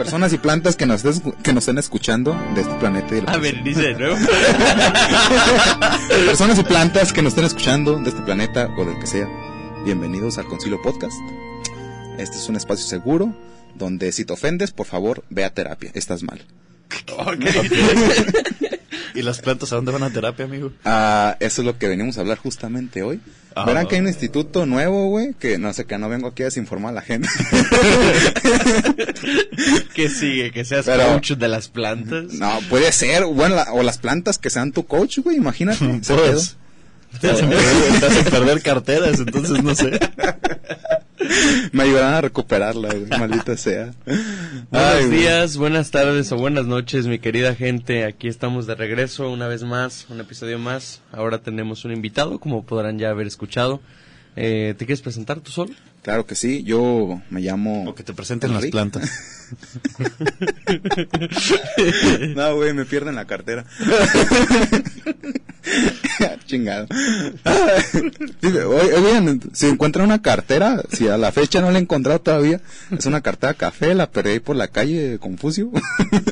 personas y plantas que nos, que nos estén escuchando de este planeta. Y la A ver, dice de nuevo. personas y plantas que nos estén escuchando de este planeta o del que sea, bienvenidos al Concilio Podcast. Este es un espacio seguro donde si te ofendes, por favor, ve a terapia. Estás mal. ¿Y las plantas a dónde van a terapia, amigo? Ah, eso es lo que venimos a hablar justamente hoy. Verán que hay un instituto nuevo, güey, que no sé, que no vengo aquí a desinformar a la gente. ¿Qué sigue? ¿Que seas Pero- coach de las plantas? no, puede ser, bueno, la- o las plantas que sean tu coach, güey, imagínate. Pues, te hacen, perder, te hacen perder carteras, entonces no sé. Me ayudarán a recuperarla, güey, maldita sea. Buenos Ay, güey. días, buenas tardes o buenas noches, mi querida gente. Aquí estamos de regreso una vez más, un episodio más. Ahora tenemos un invitado, como podrán ya haber escuchado. Eh, ¿Te quieres presentar tú solo? Claro que sí, yo me llamo... O que te presenten las plantas. No, güey, me pierden la cartera. Chingado. Oigan, si encuentran una cartera, si a la fecha no la he encontrado todavía, es una cartera café, la perdí ahí por la calle de Confucio.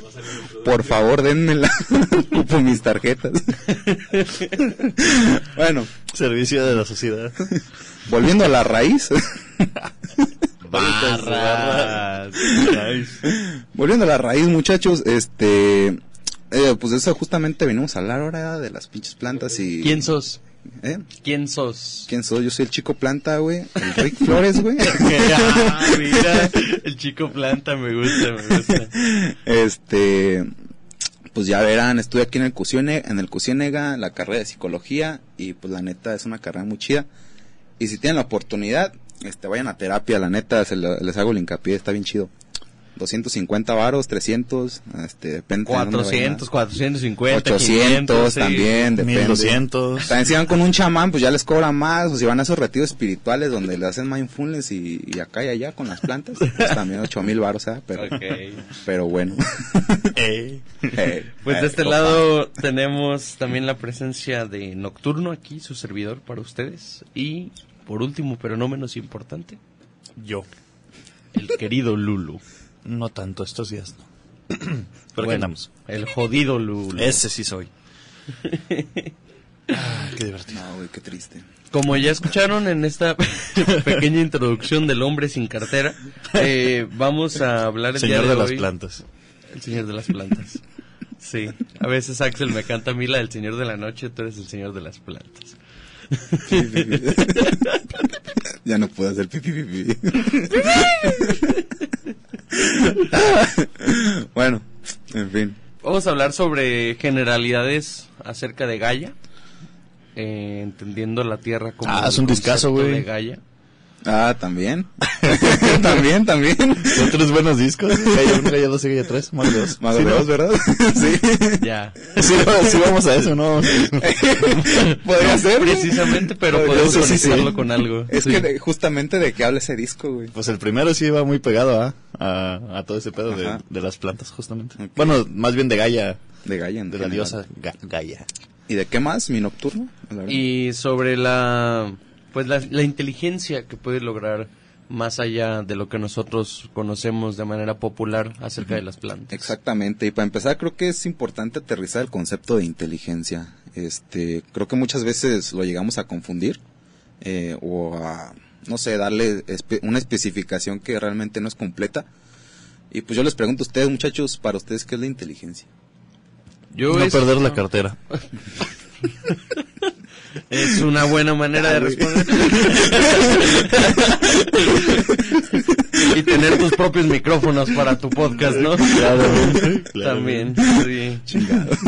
por favor, denmela. Ocupo mis tarjetas. bueno, Servicio de la sociedad. Volviendo a la raíz. Barras. Volviendo a la raíz, muchachos, este, eh, pues eso justamente venimos a hablar ahora de las pinches plantas y... ¿Quién sos? ¿Eh? ¿Quién sos? ¿Quién soy? Yo soy el chico planta, güey. El Rick Flores, güey. Ah, mira, el chico planta me gusta, me gusta. este, pues ya verán, estuve aquí en el Cusione, en el Cusiénega, la carrera de psicología y pues la neta es una carrera muy chida. Y si tienen la oportunidad, este, vayan a terapia, la neta, se lo- les hago el hincapié, está bien chido. 250 varos, 300, este, depende. de dónde 400, vayan. 450, 800 500, sí. también, depende. 1200. También si van con un chamán, pues ya les cobra más, o si van a esos retiros espirituales donde le hacen mindfulness y, y acá y allá con las plantas, pues también 8 mil baros, ¿eh? Pero, pero bueno. Pues de este lado tenemos también la presencia de Nocturno aquí, su servidor para ustedes. Y por último, pero no menos importante, Yo. el querido Lulu. No tanto estos días, no. Pero Bueno, andamos. El jodido Lulu. Ese sí soy. Ah, qué divertido. No, güey, qué triste. Como ya escucharon en esta pequeña introducción del hombre sin cartera, eh, vamos a hablar el Señor día de de, las plantas. El señor de las plantas. Sí, a veces Axel me canta a mí la del señor de la noche, tú eres el señor de las plantas. ya no puedo hacer pipi pipi. bueno, en fin. Vamos a hablar sobre generalidades acerca de Gaia, eh, entendiendo la Tierra como Ah, es un discazo, güey. de Gaia. Ah, también. también, también. Son tres buenos discos. Gaya 1, Gaya 2 y Gaya 3. Más de dos. Más dos, ¿verdad? sí. Ya. Sí, sí, vamos a eso, ¿no? Podría ser. Precisamente, pero Podría podemos sí. conectarlo con algo. Es Sí. que de- justamente de qué habla ese disco, güey. Pues el primero sí iba muy pegado ¿ah? a, a todo ese pedo de, de las plantas, justamente. Bueno, más bien de Gaia, De Gaia. en de la general. diosa Ga- Gaia. ¿Y de qué más? ¿Mi nocturno? Y sobre la, pues la, la inteligencia que puede lograr más allá de lo que nosotros conocemos de manera popular acerca de las plantas. Exactamente, y para empezar creo que es importante aterrizar el concepto de inteligencia. Este, creo que muchas veces lo llegamos a confundir eh, o a, no sé, darle espe- una especificación que realmente no es completa. Y pues yo les pregunto a ustedes, muchachos, para ustedes, ¿qué es la inteligencia? Yo no es- perder la cartera. Es una buena manera de responder. y tener tus propios micrófonos para tu podcast, ¿no? Claramente. También, sí.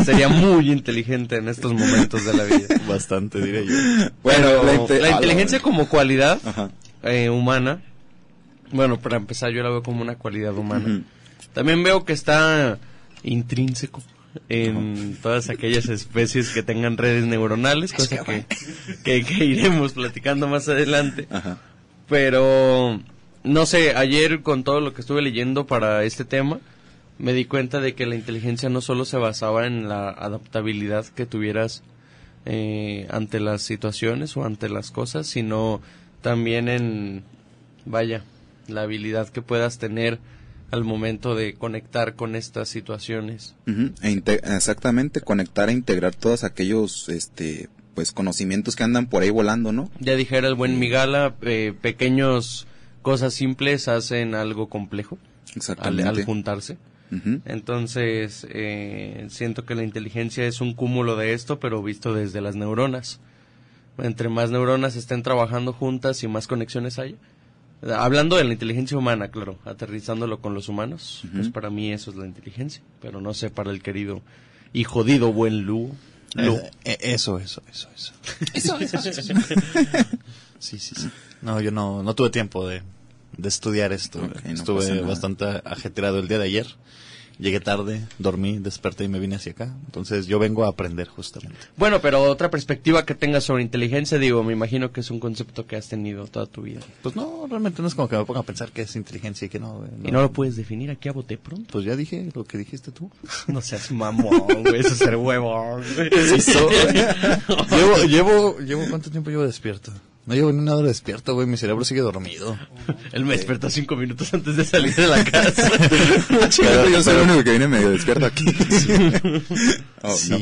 Sería muy inteligente en estos momentos de la vida. Bastante, diré yo. Bueno, Pero la la, inte- inteligencia como cualidad Ajá. eh, humana, bueno, para empezar yo la veo como una cualidad humana. También veo que está intrínseco en todas aquellas especies que tengan redes neuronales, cosa que, que, que iremos platicando más adelante. Ajá. Pero, no sé, ayer con todo lo que estuve leyendo para este tema, me di cuenta de que la inteligencia no solo se basaba en la adaptabilidad que tuvieras eh, ante las situaciones o ante las cosas, sino también en, vaya, la habilidad que puedas tener al momento de conectar con estas situaciones. E exactamente, conectar e integrar todos aquellos este pues conocimientos que andan por ahí volando, ¿no? Ya dijera el buen Migala, eh, pequeños cosas simples hacen algo complejo al, Exactamente. al juntarse. Entonces, eh, siento que la inteligencia es un cúmulo de esto, pero visto desde las neuronas. Entre más neuronas estén trabajando juntas y más conexiones haya. Hablando de la inteligencia humana, claro, aterrizándolo con los humanos, pues para mí eso es la inteligencia. Pero no sé para el querido y jodido buen Lu. Lu. Eh, eh, eso, eso, eso, eso. Sí, sí, sí. No, yo no, no tuve tiempo de, de estudiar esto. No Estuve bastante ajetreado el día de ayer. Llegué tarde, dormí, desperté y me vine hacia acá. Entonces yo vengo a aprender justamente. Bueno, pero otra perspectiva que tengas sobre inteligencia, digo, me imagino que es un concepto que has tenido toda tu vida. Pues no, realmente no es como que me ponga a pensar qué es inteligencia y qué no. güey, Y no lo puedes definir aquí a bote pronto. Pues ya dije lo que dijiste tú. No seas mamón, güey, eso es ser huevón. llevo, llevo, llevo, ¿cuánto tiempo llevo despierto? No llevo ni una hora despierto, güey. Mi cerebro sigue dormido. Él me despertó cinco minutos antes de salir de la casa. Pero yo soy el único que viene medio despierto aquí. Oh, Sí. no.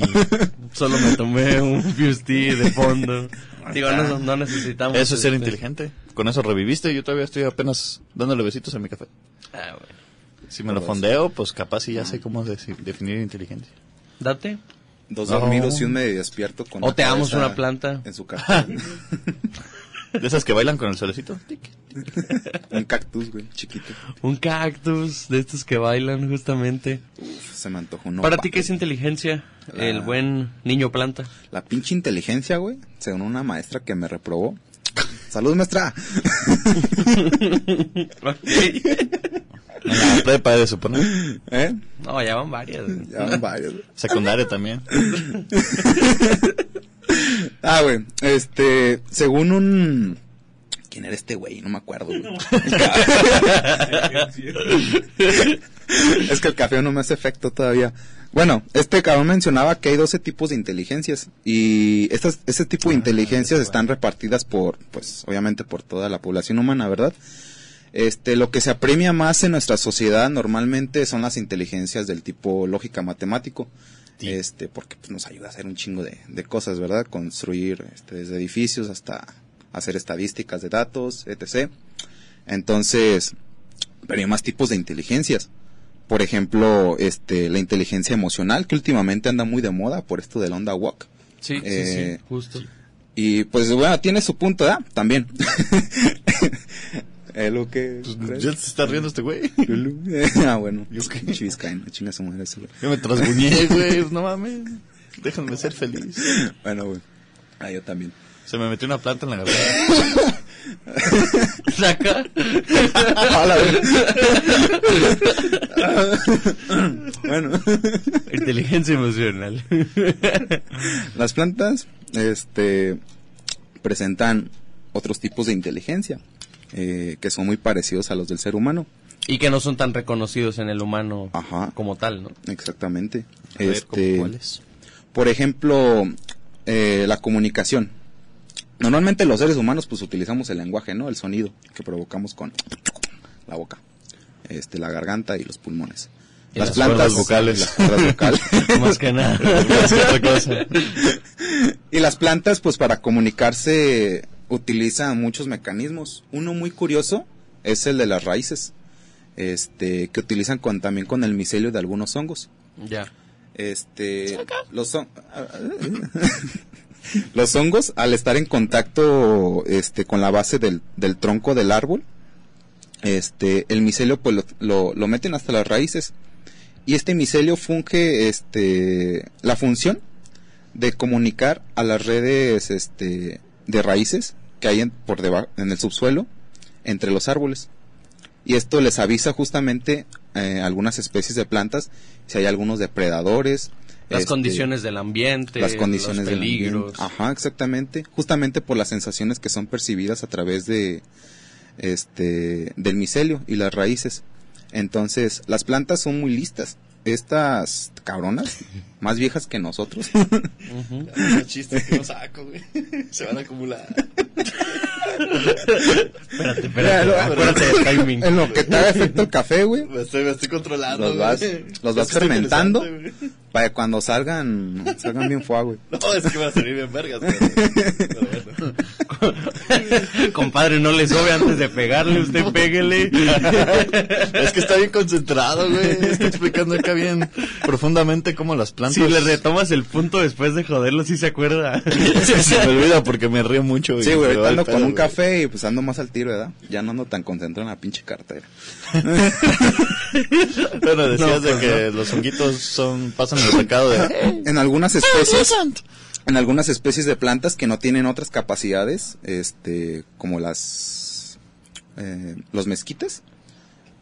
Solo me tomé un Fuse tea de fondo. Digo, no, no necesitamos. Eso es ser este- inteligente. Con eso reviviste. Yo todavía estoy apenas dándole besitos a mi café. Ah, bueno. Si me lo Todo fondeo, pues capaz sí ya sé cómo definir inteligencia. Date. Dos No. dormidos y un medio despierto con O te damos una planta. en su cartón. De esas que bailan con el solecito. Un cactus, güey, chiquito. Un cactus de estos que bailan justamente. Uf, se me antojó uno. Para pa- ti, ¿qué es inteligencia? La- El buen niño planta. La pinche inteligencia, güey, según una maestra que me reprobó. ¡Salud, maestra! En la prepa de suponer. ¿Eh? no, ya van varias. güey. Ya van varios, güey. Secundaria también. Ah, güey, este, según un... ¿Quién era este güey? No me acuerdo, güey. es que el café no me hace efecto todavía. Bueno, este cabrón mencionaba que hay 12 tipos de inteligencias y estas, ese tipo de inteligencias están repartidas por, pues, obviamente por toda la población humana, ¿verdad? Este, lo que se apremia más en nuestra sociedad normalmente son las inteligencias del tipo lógica matemático. Este, porque pues, nos ayuda a hacer un chingo de, de cosas, ¿verdad? Construir este, desde edificios hasta hacer estadísticas de datos, etc. Entonces, pero hay más tipos de inteligencias. Por ejemplo, este, la inteligencia emocional, que últimamente anda muy de moda por esto del onda walk. Sí, sí, Eh, sí, justo. Y pues bueno, tiene su punto, ¿verdad? También. es lo que... Pues, ya se está riendo este güey. ah, bueno. Pinche vizcaíno, chinga su madre. Yo me trasguñé, güey. No mames. Déjenme ser feliz. Bueno, güey. Ah, yo también. Se me metió una planta en la garganta. Saca. Bueno. Inteligencia emocional. Las plantas, este, presentan otros tipos de inteligencia, eh, que son muy parecidos a los del ser humano. y que no son tan reconocidos en el humano Ajá. como tal, ¿no? Exactamente. A este, por ejemplo, eh, la comunicación. Normalmente los seres humanos pues utilizamos el lenguaje, ¿no? El sonido que provocamos con la boca, este, la garganta y los pulmones. Y las cuerdas vocales. las cuerdas vocales. Más que nada. Y las plantas, pues para comunicarse, utilizan muchos mecanismos. Uno muy curioso es el de las raíces, este, que utilizan con, también con el micelio de algunos hongos. ya. Este, los, hon- los hongos, al estar en contacto, este, con la base del, del tronco del árbol, este, el micelio, pues lo, lo, lo meten hasta las raíces. Y este micelio funge, este, la función de comunicar a las redes, este, de raíces que hay en, por debajo, en el subsuelo, entre los árboles. Y esto les avisa justamente eh, algunas especies de plantas si hay algunos depredadores. Las este, condiciones del ambiente, las condiciones los peligros. Ajá, exactamente. Justamente por las sensaciones que son percibidas a través de este del micelio y las raíces. Entonces, las plantas son muy listas. Estas cabronas, más viejas que nosotros, Ujú. Los chistes que no saco, güey. Se van a acumular. Espérate, espérate. Mira, Acuérdate del timing. En lo que te haga efecto el café, güey, Me estoy, me estoy controlando. los vas, güey. los vas fermentando para que cuando salgan, salgan bien fuego, güey. No, es que va a salir bien vergas. pero- pero bueno. Compadre, no le sobe antes de pegarle, usted péguele. Es que está bien concentrado, güey. Está explicando acá bien profundamente cómo las plantas. Si le retomas el punto después de joderlo, sí se acuerda. Se me olvida porque me río mucho. Sí, güey, ahorita ando pedo, con un güey. café y pues ando más al tiro, ¿verdad? Ya no ando tan concentrado en la pinche cartera. Bueno, decías No, de pues, que los honguitos son, pasan el recado de... En algunas especies, en algunas especies de plantas que no tienen otras capacidades, este, como las, eh, los mezquites,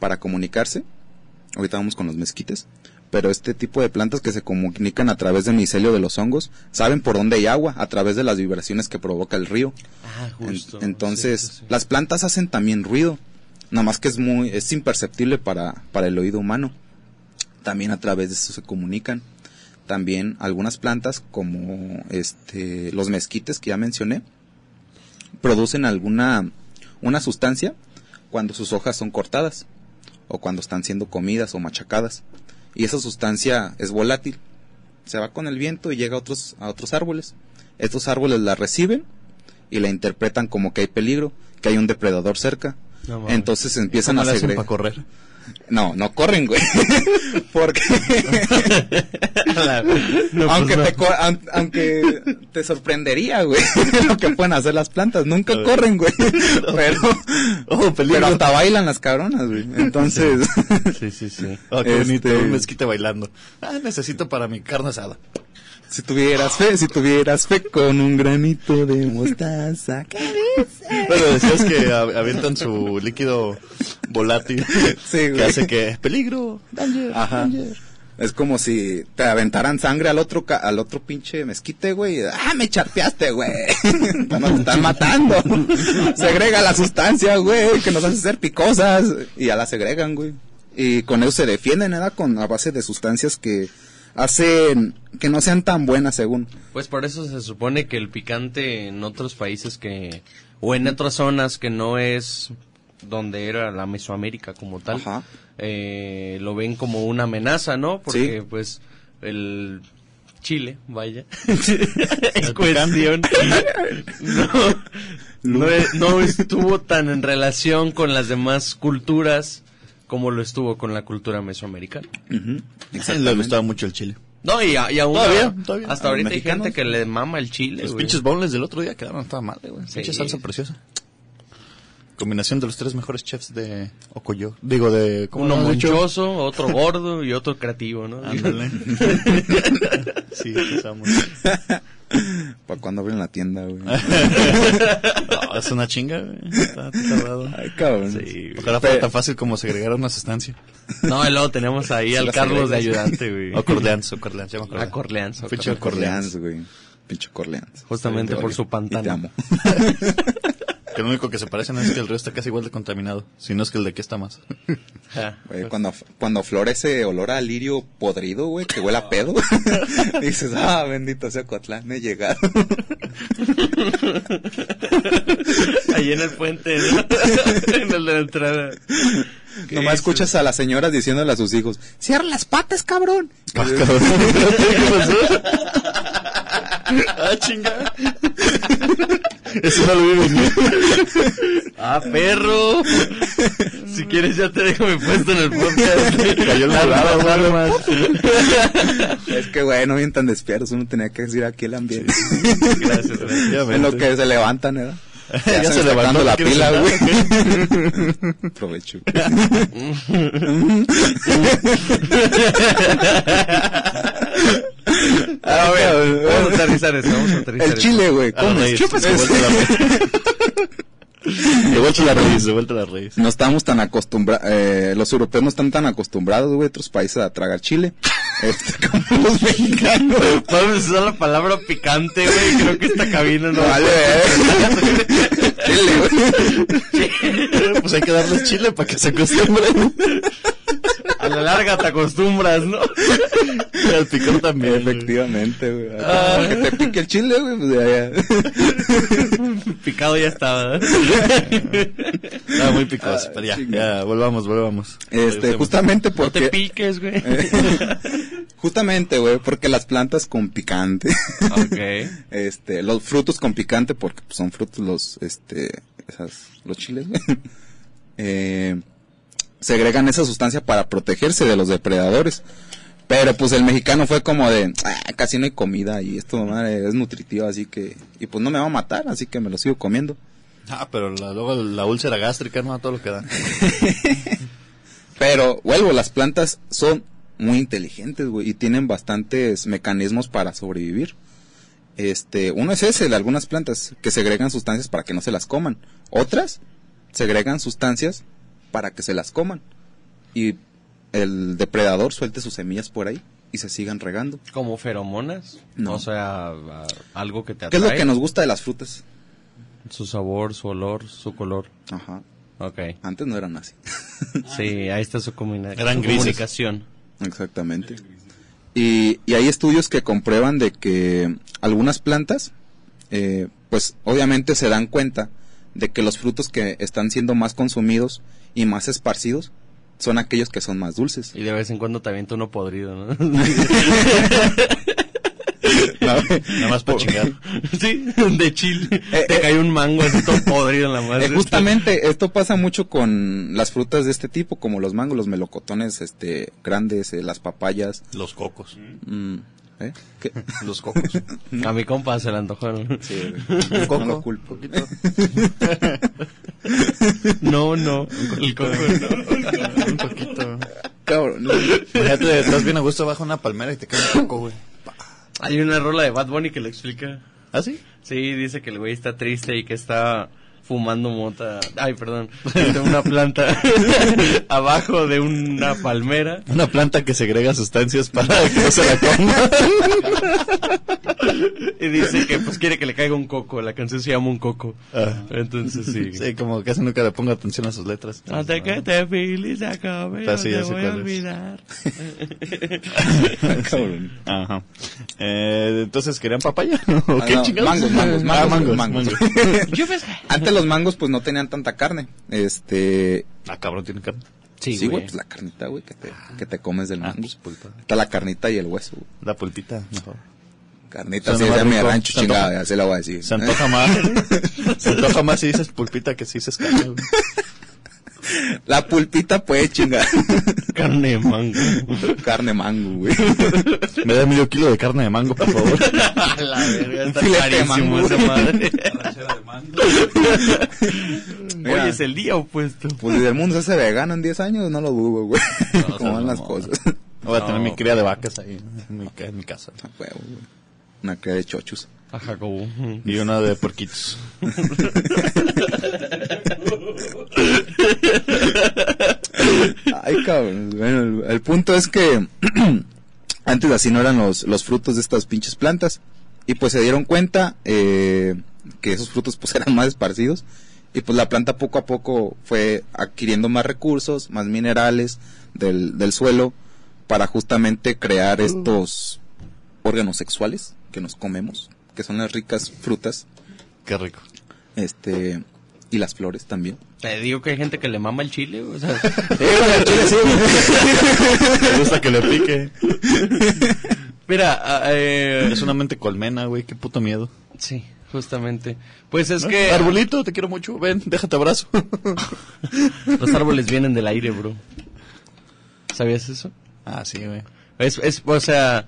para comunicarse. Ahorita vamos con los mezquites. Pero este tipo de plantas que se comunican a través del micelio de los hongos, saben por dónde hay agua, a través de las vibraciones que provoca el río. Ah, En- entonces, las plantas hacen también ruido, nada más que es muy, es imperceptible para, para el oído humano. También a través de eso se comunican. También algunas plantas, como este, los mezquites que ya mencioné, producen alguna, una sustancia cuando sus hojas son cortadas, o cuando están siendo comidas o machacadas. Y esa sustancia es volátil. Se va con el viento y llega a otros, a otros árboles. Estos árboles la reciben y la interpretan como que hay peligro, que hay un depredador cerca. No. Entonces empiezan ¿Cómo a segregar. correr? No, no corren, güey. Porque No, aunque pues, te no. aun- aunque te sorprendería, güey, lo que pueden hacer las plantas. Nunca corren, güey. Pero Oh, pero hasta bailan las cabronas, güey. Entonces, Sí, sí, sí. Oh, qué bonito, Este- un mezquite bailando. Ah, necesito para mi carne asada. Si tuvieras fe, si tuvieras fe con un granito de mostaza. ¿qué dices? Bueno, decías que avientan su líquido volátil Sí, que hace que peligro, danger, Ajá. danger. Es como si te aventaran sangre al otro ca- al otro pinche mezquite, güey. Ah, me charpeaste, güey. no te están matando. Segrega la sustancia, güey, que nos hace ser picosas. Y ya la segregan, güey. Y con eso se defienden, ¿verdad? Con a base de sustancias que hacen que no sean tan buenas, según. Pues por eso se supone que el picante en otros países que o en otras zonas que no es donde era la Mesoamérica como tal, Ajá. eh, lo ven como una amenaza, ¿no? Porque Sí. pues el Chile, vaya, en cuestión, no, no, no estuvo tan en relación con las demás culturas como lo estuvo con la cultura mesoamericana. Ujú, Le gustaba mucho el chile. No, y, a- y aún Todavía, todavía. hasta ahorita hay gente que le mama el chile. Los güey. pinches boneless del otro día quedaron toda madre, güey. Sí. Pinche salsa preciosa. Combinación de los tres mejores chefs de Ocoyo. Digo, de... ¿cómo Uno monchoso, otro gordo y otro creativo, ¿no? Ándale. sí, empezamos. ¿Para cuando abren la tienda, güey? No, es una chinga, güey. Está tardado. Ay, cabrón. Sí, ojalá fuera tan fácil como segregar una sustancia. No, y luego tenemos ahí Sí, al Carlos de ayudante, güey. O Corleans, o Corleans, se llama A Corleans. a Pinche Corleans. Güey. Pinche Corleans. Justamente Te por su y Te pantano. amo. Que lo único que se parecen es que el río está casi igual de contaminado. Si no es que el de aquí está más. Ja. Güey, cuando, cuando florece olor a lirio podrido, güey, que huele a pedo, dices, ah, bendito sea Cotlán, he llegado. Ahí en el puente, ¿no? en el de la entrada. ¿Qué Nomás escuchas a las señoras diciéndole a sus hijos, cierra las patas, cabrón. Ah, cabrón. ¿Qué pasó? ah, chinga. Eso no lo vi venir. Ah, perro. si quieres ya te dejo mi puesto en el podcast. Cayó el Las volado, armas. es que, güey, no bien tan despiertos, uno tenía que decir aquí el ambiente. Gracias, gracias. Ya en lo que se levantan, ¿verdad? Ya se está levantó, acabando la ¿quieres pila, güey. Provecho. A ver, vamos a aterrizar esto, vamos a aterrizar El chile, güey, ¿cómo? Chupas, de vuelta la raíz. De vuelta a la raíz, de vuelta la raíz. No estamos tan acostumbrados, eh, los europeos no están tan acostumbrados, güey, otros países a tragar chile. Este, como los mexicanos. A usar la palabra picante, güey. Creo que esta cabina no No vale, eh. Chile, güey. Pues hay que darles chile para que se acostumbren. La larga te acostumbras, ¿no? El picor también. Efectivamente, güey. Ah. Que te pique el chile, güey, pues ya, ya. Picado ya estaba. Estaba muy picoso, Ah, pero ya, ya, volvamos, volvamos. Este, Regresemos. justamente No te porque... piques, güey. Justamente, güey, porque las plantas con picante. ok. este, los frutos con picante, porque pues, son frutos los, este, esas, los chiles, güey. Eh, segregan esa sustancia para protegerse de los depredadores. Pero pues el mexicano fue como de, "Ah, casi no hay comida y esto madre, es nutritivo, así que, y pues no me va a matar, así que me lo sigo comiendo. Ah, pero la- luego la úlcera gástrica, no, a todo lo que da. Pero, vuelvo, las plantas son muy inteligentes, güey, y tienen bastantes mecanismos para sobrevivir. Este, uno es ese, de algunas plantas, que segregan sustancias para que no se las coman. Otras, segregan sustancias para que se las coman. Y el depredador suelte sus semillas por ahí y se sigan regando. Como feromonas. No. O sea, algo que te ¿Qué atrae. es lo que nos gusta de las frutas? Su sabor, su olor, su color. Ajá. Ok. Antes no eran así. Sí, ahí está su, comuna- Eran su comunicación. Exactamente. Y, y hay estudios que comprueban de que algunas plantas, eh, pues obviamente se dan cuenta de que los frutos que están siendo más consumidos y más esparcidos son aquellos que son más dulces. Y de vez en cuando te avienta uno podrido, ¿no? Nada más para chingar. sí, de chile. Eh, te eh. cae un mango así todo podrido en la madre. Eh, justamente esto pasa mucho con las frutas de este tipo, como los mangos, los melocotones este, grandes, eh, las papayas. Los cocos. mm, ¿eh? ¿Qué? Los cocos. A mi compa se le antojó, ¿no? Sí, Un coco. no lo culpo. poquito. No, no. El coco, no. Un poquito. Cabrón, no. Imagínate, estás bien a gusto bajo una palmera y te cae un coco, güey. Hay una rola de Bad Bunny que lo explica. ¿Ah, sí? Sí, dice que el güey está triste y que está fumando mota. Ay, perdón. De una planta abajo de una palmera. Una planta que segrega sustancias para que no se la coma. Y dice que pues quiere que le caiga un coco. La canción se llama Un Coco. Ah. Entonces sí. Sí, como casi nunca le pongo atención a sus letras. Hasta que te filis acabe, Ah, no sí, te ya sé voy a olvidar. Cabrón. Ajá. Eh, entonces, ¿querían papaya? ¿O Ah, qué no, chingados? mangos, mangos, Ah, mangos, mangos, mangos. mangos. Yo pensé... Antes los mangos pues no tenían tanta carne. Este, Ah, cabrón, tiene carne. sí, güey, pues la carnita, güey, que te, que te comes del Ah, mango. pues, pulpa. Está la carnita y el hueso. güey. La pulpita, mejor. Carnita, Suena sí, más es mi rancho chingada, ya se la voy a decir. Se antoja más. Se antoja más si dices pulpita que si dices carne, güey. La pulpita puede chingar. Carne de mango. Carne mango, güey. Me da medio kilo de carne de mango, por favor. La verga, está Filete de mango. esa madre. Mira. Hoy es el día opuesto. Pues si el mundo se hace vegano en 10 años, no lo dudo, güey. No, Como van las cosas. Voy a tener No. mi cría de vacas ahí en mi, ca- en mi casa. A huevo, güey. Una cría de chochos. A Jacobo. Y una de porquitos. Ay, cabrón. Bueno, el, el punto es que antes así no eran los, los frutos de estas pinches plantas. Y pues se dieron cuenta eh, que esos frutos pues eran más esparcidos. Y pues la planta poco a poco fue adquiriendo más recursos, más minerales del, del suelo para justamente crear estos órganos sexuales que nos comemos, que son las ricas frutas, Qué rico. este y las flores también. Te digo que hay gente que le mama el chile, o sea, Me gusta que le pique. mira, ah, eh, Es una mente colmena, güey. Qué puto miedo. sí, justamente. Pues es que Arbolito, te quiero mucho. Ven, déjate abrazo. los árboles vienen del aire, bro. ¿Sabías eso? ah, sí, güey. Es, es, o sea,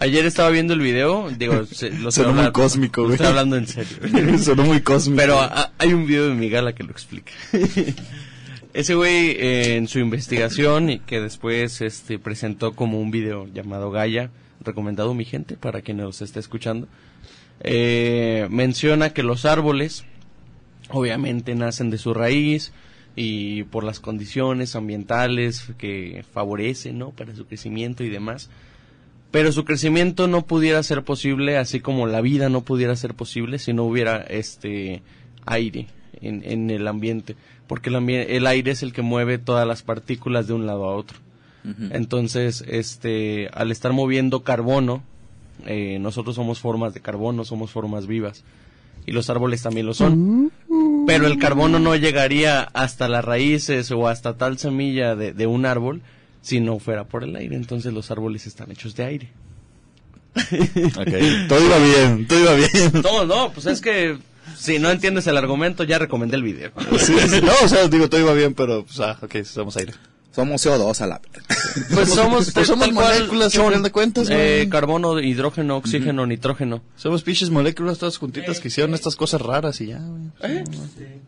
ayer estaba viendo el video, digo, se, lo Sonó muy cósmico, güey. Estoy hablando en serio. Sonó muy cósmico. Pero ah, hay un video de mi gala que lo explica. Ese güey eh, en su investigación y que después este presentó como un video llamado Gaia, recomendado mi gente para quien nos esté escuchando, eh, menciona que los árboles obviamente nacen de su raíz y por las condiciones ambientales que favorecen, ¿no? Para su crecimiento y demás. Pero su crecimiento no pudiera ser posible, así como la vida no pudiera ser posible si no hubiera este aire en, en el ambiente, porque el, ambie- el aire es el que mueve todas las partículas de un lado a otro. Entonces, este, al estar moviendo carbono, eh, nosotros somos formas de carbono, somos formas vivas. Y los árboles también lo son. Pero el carbono no llegaría hasta las raíces o hasta tal semilla de, de un árbol si no fuera por el aire. Entonces los árboles están hechos de aire. Ok, todo iba bien, todo iba bien. No, no, pues es que si no entiendes el argumento, ya recomendé el video. Sí, sí, no, o sea, digo, todo iba bien, pero, pues, ah, ok, somos aire. Somos CO2 a la Pues somos, Pues somos moléculas, al chon, final de cuentas, eh, carbono, hidrógeno, oxígeno, nitrógeno. Somos pinches moléculas todas juntitas que hicieron estas cosas raras y ya, güey.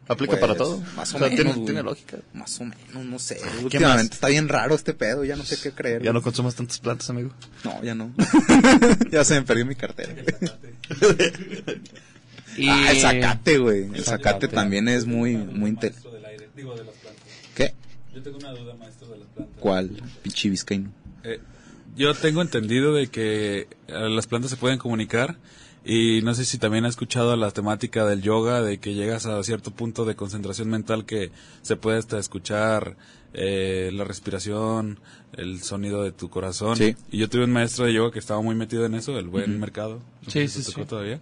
Aplica Pues, para todo. más o o sea, menos, tiene, lógica. Más o menos, no sé. más? Últimamente está bien raro este pedo, ya no sé qué creer. Ya no consumas tantas plantas, amigo. No, ya no. ya se me perdió mi cartera. Y... Ah, el zacate, güey. El zacate zacate. también es muy, muy inte- Maestro del aire, digo de las plantas. Yo tengo una duda, maestro de las plantas. ¿Cuál? Pinche vizcaíno. Eh, yo tengo entendido de que eh, las plantas se pueden comunicar y no sé si también ha escuchado la temática del yoga, de que llegas a cierto punto de concentración mental que se puede hasta escuchar eh, la respiración, el sonido de tu corazón. Sí. Y yo tuve un maestro de yoga que estaba muy metido en eso, el buen mercado. no Sí, sí, sí. todavía.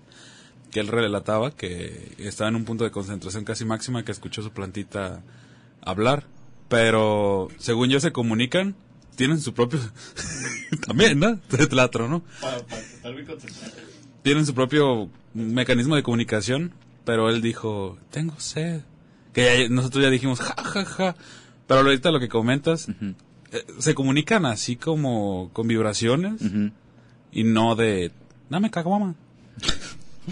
Que él relataba que estaba en un punto de concentración casi máxima que escuchó su plantita hablar. Pero según yo se comunican, tienen su propio... También, ¿no? Teatro, ¿no? Tienen su propio mecanismo de comunicación, pero él dijo, tengo sed. Que ya- nosotros ya dijimos, ja, ja, ja. Pero ahorita lo que comentas, eh, se comunican así como con vibraciones ujú. y no de, dame caguama.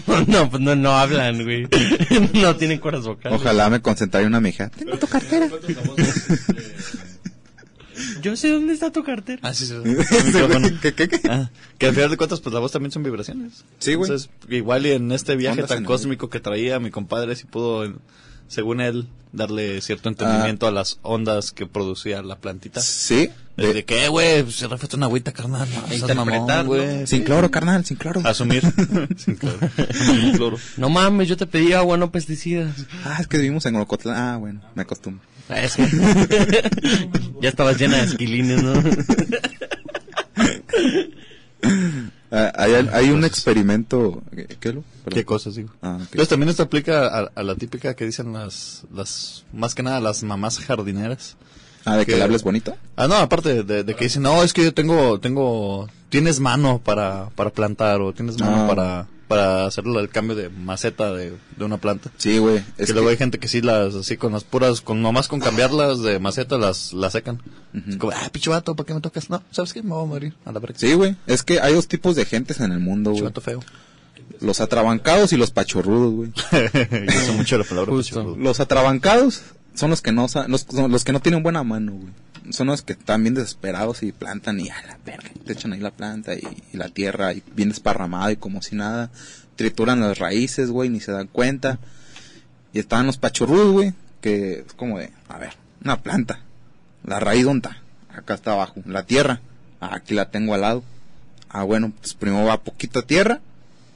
no, pues no, no hablan, güey. no tienen cuerdas vocales. Ojalá me concentrara en una mija. Tengo tu cartera. Yo sé dónde está tu cartera. Ah, sí. ¿Qué, qué, qué? Ah, que al final de cuentas, pues la voz también son vibraciones. Sí, güey. Entonces, igual y en este viaje tan cósmico que traía mi compadre, sí pudo, según él, darle cierto entendimiento a las ondas que producía la plantita. Sí. De, De- que, güey, se refleja una agüita, carnal. Sin cloro, carnal, sin cloro. Asumir. Sin cloro. Sin cloro. No mames, yo te pedí agua, no pesticidas. Ah, es que vivimos en Ocotlán. Ah, bueno, me acostumbro. Es que- ya estabas llena de esquilines, ¿no? Ah, hay, hay un experimento. ¿Qué, qué lo? ¿Qué cosas, digo? Ah. Entonces también esto aplica a, a la típica que dicen las, las, más que nada las mamás jardineras. Ah, de que que- le hables bonito. Ah, no, aparte de, de que dicen, no, es que yo tengo, tengo, tienes mano para, para plantar o tienes mano Ah. para, para hacer el cambio de maceta de, de una planta. Sí, güey. que Es luego que- hay gente que sí las, así con las puras, con nomás con cambiarlas de maceta las, las secan. Es como, ah, pinche vato, ¿para qué me tocas? No, ¿sabes qué? Me voy a morir a la verga. Sí, güey. Es que hay dos tipos de gentes en el mundo, güey. feo. Los atrabancados y los pachorrudos, güey. Yo uso mucho la palabra Los atrabancados son los que no los, son los que no tienen buena mano, güey. Son los que están bien desesperados y plantan y a la verga, te echan ahí la planta y, la tierra y bien desparramada y como si nada. Trituran las raíces, güey, ni se dan cuenta. Y estaban los pachorrudos, güey, que es como de, a ver, una planta. La raíz ¿dónde? Acá está abajo. La tierra, aquí la tengo al lado. Ah, bueno, pues primero va poquita tierra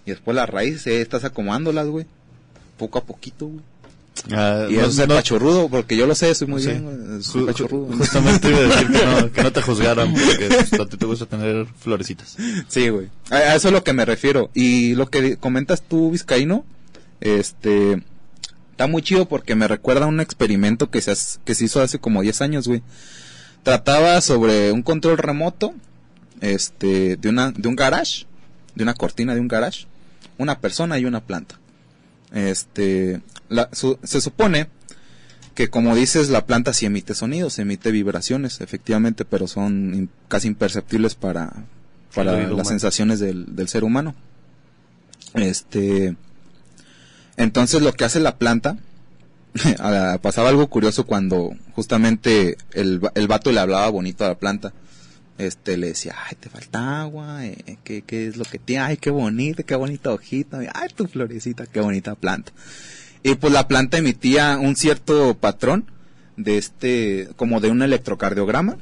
y después las raíces, eh, estás acomodándolas, güey. Poco a poquito, güey. Ah, Y no- eso es el no- pachorrudo, porque yo lo sé, soy muy Sí. bien, soy Ju- pachorrudo. ju- Justamente iba a decir que no, que no te juzgaran porque pues, a ti te gusta tener florecitas. Sí, güey. A, a eso es lo que me refiero. Y lo que comentas tú, Vizcaíno, este, está muy chido porque me recuerda a un experimento que se, has- que se hizo hace como 10 años, güey. Trataba sobre un control remoto, este, de una, de un garage, de una cortina de un garage, una persona y una planta. Este, la- su- se supone que como dices, la planta sí emite sonidos, emite vibraciones, efectivamente, pero son in- casi imperceptibles para, para las humano. sensaciones del, del ser humano. Este, entonces lo que hace la planta, ah, pasaba algo curioso cuando justamente el, el vato le hablaba bonito a la planta. Este, le decía, ay, te falta agua, eh, ¿qué, qué es lo que tiene? Ay, qué bonita, qué bonita hojita, ay, tu florecita, qué bonita planta. Y pues la planta emitía un cierto patrón de este, como de un electrocardiograma.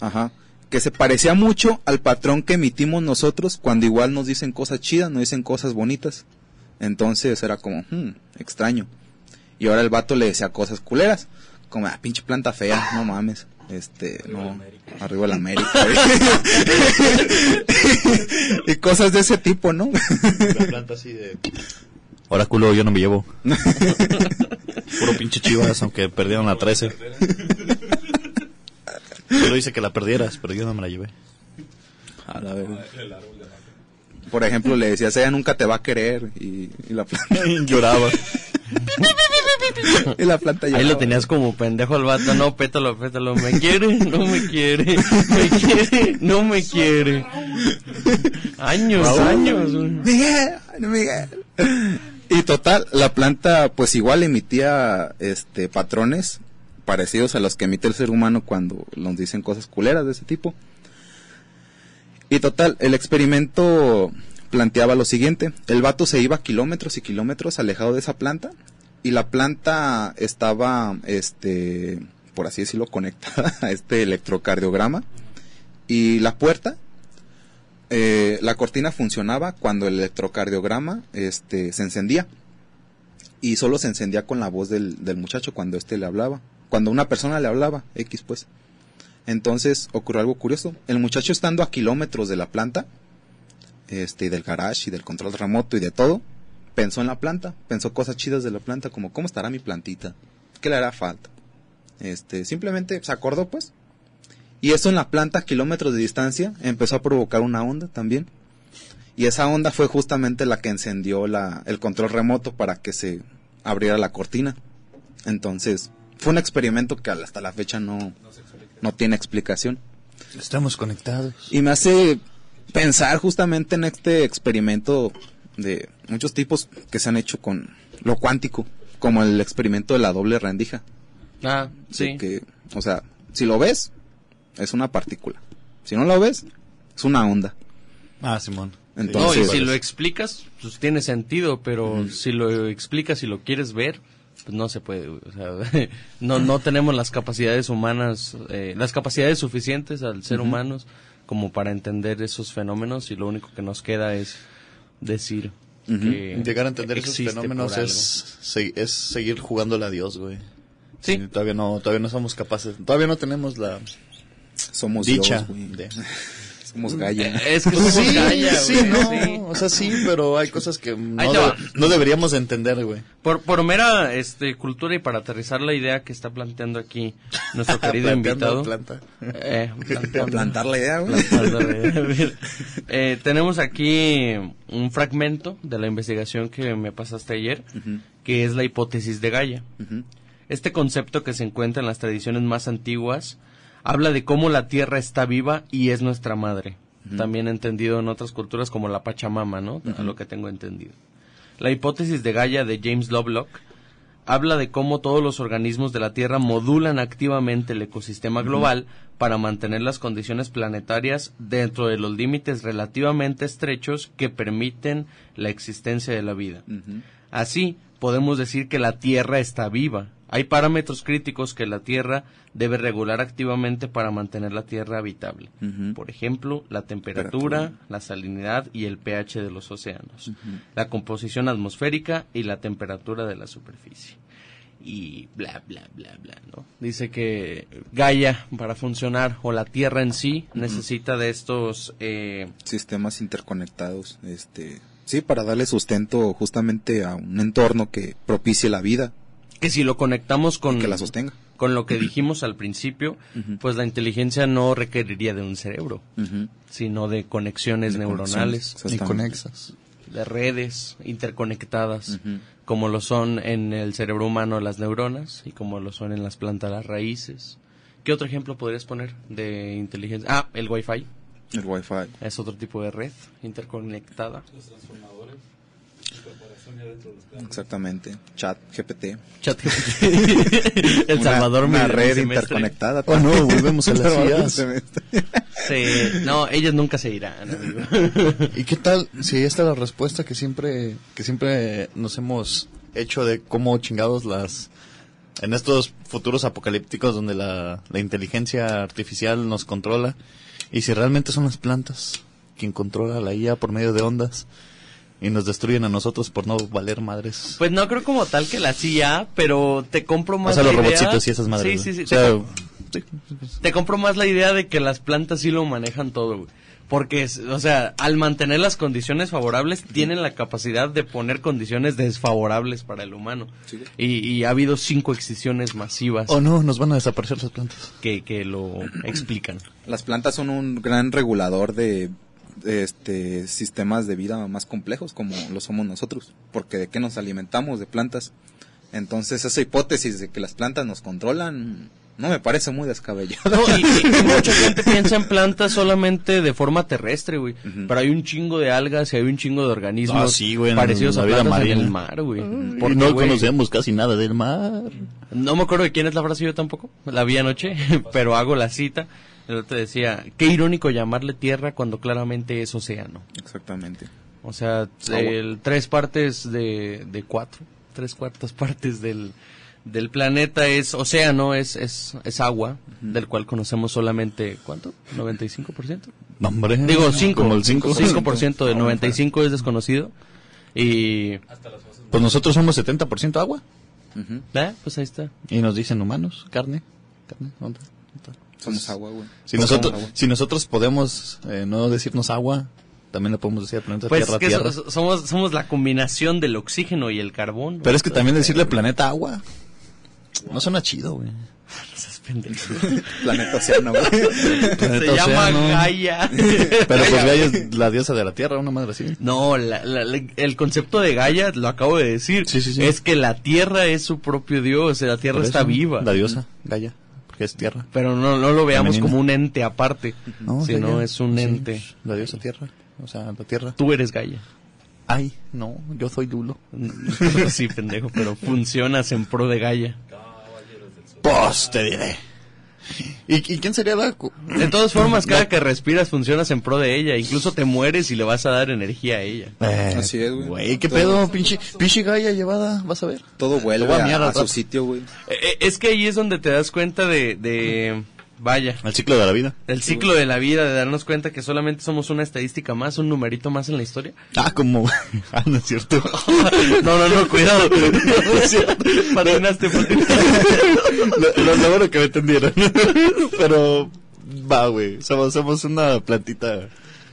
Ajá. Que se parecía mucho al patrón que emitimos nosotros cuando igual nos dicen cosas chidas, nos dicen cosas bonitas. Entonces era como, hmm, extraño. Y ahora el vato le decía cosas culeras. Como, ah, pinche planta fea, no mames. Este, no, arriba el América. y cosas de ese tipo, ¿no? La planta así de... Oráculo, yo no me llevo. Puro pinche chivas, aunque perdieron la 13. Solo dice que la perdieras, pero yo no me la llevé. A la verga. Por ejemplo, le decías, ella nunca te va a querer. Y, y la planta, Lloraba. y la planta Ahí lloraba. lo tenías como pendejo al vato, no, pétalo, pétalo, me quiere, no me quiere, me quiere, no me quiere. Años, años. Miguel, Miguel. Y total, la planta pues igual emitía este patrones parecidos a los que emite el ser humano cuando nos dicen cosas culeras de ese tipo. Y total, el experimento planteaba lo siguiente, el vato se iba kilómetros y kilómetros alejado de esa planta y la planta estaba este por así decirlo conectada a este electrocardiograma y la puerta eh, la cortina funcionaba cuando el electrocardiograma este, se encendía. Y solo se encendía con la voz del, del muchacho cuando éste le hablaba. Cuando una persona le hablaba, X pues. Entonces ocurrió algo curioso. El muchacho estando a kilómetros de la planta, este, y del garage y del control remoto y de todo, pensó en la planta, pensó cosas chidas de la planta, como cómo estará mi plantita, qué le hará falta. Este, simplemente se acordó pues, y eso en la planta a kilómetros de distancia empezó a provocar una onda también. Y esa onda fue justamente la que encendió la, el control remoto para que se abriera la cortina. Entonces, fue un experimento que hasta la fecha no, no tiene explicación. Estamos conectados. Y me hace pensar justamente en este experimento de muchos tipos que se han hecho con lo cuántico, como el experimento de la doble rendija. Ah, sí. que, o sea, si lo ves, es una partícula. Si no lo ves, es una onda. Ah, Simón. No, y Entonces- si lo explicas, pues tiene sentido, pero si lo explicas y lo quieres ver, pues no se puede. O sea, no, no tenemos las capacidades humanas, eh, las capacidades suficientes al ser humanos como para entender esos fenómenos y lo único que nos queda es decir que Llegar a entender esos fenómenos es, es seguir jugándole a Dios, güey. Sí. Todavía no, todavía no somos capaces. Todavía no tenemos la somos dicha Dios, güey. de... Somos Gaia. algo. Es que somos sí, Gaia, sí, güey, no, sí. o sea, sí, pero hay cosas que no, de- deberíamos de entender, güey. Por, por mera este, cultura y para aterrizar la idea que está planteando aquí nuestro querido invitado. planta. Eh, Plantar la idea, güey. Eh, tenemos aquí un fragmento de la investigación que me pasaste ayer, que es la hipótesis de Gaia. Este concepto que se encuentra en las tradiciones más antiguas habla de cómo la tierra está viva y es nuestra madre. También entendido en otras culturas como la Pachamama, ¿no? A lo que tengo entendido. La hipótesis de Gaia de James Lovelock habla de cómo todos los organismos de la Tierra modulan activamente el ecosistema global para mantener las condiciones planetarias dentro de los límites relativamente estrechos que permiten la existencia de la vida. Así, podemos decir que la Tierra está viva. Hay parámetros críticos que la Tierra debe regular activamente para mantener la Tierra habitable. Por ejemplo, la temperatura, Temperatura. la salinidad y el pH de los océanos, la composición atmosférica y la temperatura de la superficie. Y bla, bla, bla, bla, ¿no? Dice que Gaia, para funcionar, o la Tierra en sí, necesita de estos... eh, Sistemas interconectados, este, sí, para darle sustento justamente a un entorno que propicie la vida, que si lo conectamos con... que la sostenga. con lo que dijimos al principio, pues la inteligencia no requeriría de un cerebro, sino de conexiones De neuronales, conexiones. Y conexas. de redes interconectadas, como lo son en el cerebro humano las neuronas y como lo son en las plantas las raíces. ¿Qué otro ejemplo podrías poner de inteligencia? Ah, el Wi-Fi El Wi-Fi. es otro tipo de red interconectada. Exactamente. Chat, GPT. Chat El Una- Salvador una, red semestre. interconectada. Oh, no, volvemos a las semestre. Sí, no, ellas nunca se irán, amigo. ¿Y qué tal si ahí está la respuesta que siempre que siempre nos hemos hecho de cómo chingados las en estos futuros apocalípticos donde la, la inteligencia artificial nos controla y si realmente son las plantas quien controla la IA por medio de ondas y nos destruyen a nosotros por no valer madres? Pues no creo como tal que la CIA, pero te compro más sea, los idea. robotcitos y esas madres, Sí, sí, sí. O sea, te, com- sí. Te compro más la idea de que las plantas sí lo manejan todo, güey. Porque, o sea, al mantener las condiciones favorables, tienen la capacidad de poner condiciones desfavorables para el humano. Sí. Y, y ha habido cinco extinciones masivas Oh no, nos van a desaparecer las plantas. que, que lo explican. Las plantas son un gran regulador de, este sistemas de vida más complejos como lo somos nosotros, porque de qué nos alimentamos de plantas. Entonces esa hipótesis de que las plantas nos controlan no me parece muy descabellada. No, y, mucha gente piensa en plantas solamente de forma terrestre, güey. Pero hay un chingo de algas y hay un chingo de organismos Ah, sí, güey, en parecidos la a vida plantas en marina. el mar, güey. Porque, no güey, conocemos casi nada del mar. No me acuerdo de quién es la frase yo tampoco, la vi anoche, pero hago la cita. El otro decía, qué irónico llamarle tierra cuando claramente es océano. Exactamente. O sea, el, tres partes de, de cuatro, tres cuartas partes del, del planeta es océano, es, es, es agua, del cual conocemos solamente, ¿cuánto? ¿95%? No, hombre. Digo, 5. Como el 5. 5% del 95 es desconocido. Y, Pues nosotros somos 70% agua. Ujú. ¿eh? pues ahí está. Y nos dicen humanos, carne. carne ¿dónde? Somos agua, güey. Si nosotros, agua. si nosotros podemos eh, no decirnos agua, también le podemos decir al planeta Pues tierra, que tierra. so- somos, somos la combinación del oxígeno y el carbón. Pero es que también decirle planeta agua no suena chido, güey. No seas pendejo. Planeta océano, güey. Se Planeta llama océano. Gaia. Pero pues Gaia es la diosa de la tierra, una madre así. No, la- la- la- el concepto de Gaia, lo acabo de decir, Sí, sí, sí. es que la Tierra es su propio Dios, la Tierra Por está eso, viva. La diosa, Gaia, porque es tierra. Pero no, no lo veamos Femenina. como un ente aparte, No, sino Gaia. es un Sí, ente. La diosa tierra, o sea, la tierra. Tú eres Gaia. Ay, no, yo soy Lulo. sí, pendejo, pero funcionas en pro de Gaia. Pues te diré. ¿Y, y quién sería la cu- De todas formas, cada que respiras funcionas en pro de ella. Incluso te mueres y le vas a dar energía a ella. Eh, Así es, güey. Güey, qué Todo- pedo, pinche, pinche Gaia llevada, vas a ver. Todo vuelve a su sitio, güey. Eh, eh, Es que ahí es donde te das cuenta de, de vaya, El ciclo de la vida. del ciclo de la vida, de darnos cuenta que solamente somos una estadística más, un numerito más en la historia. Ah, como, ah, no es cierto. No, no, no, cuidado. No es cierto. Patinaste, lo, lo- lo bueno que me entendieron. Pero, va, güey, somos, somos una plantita.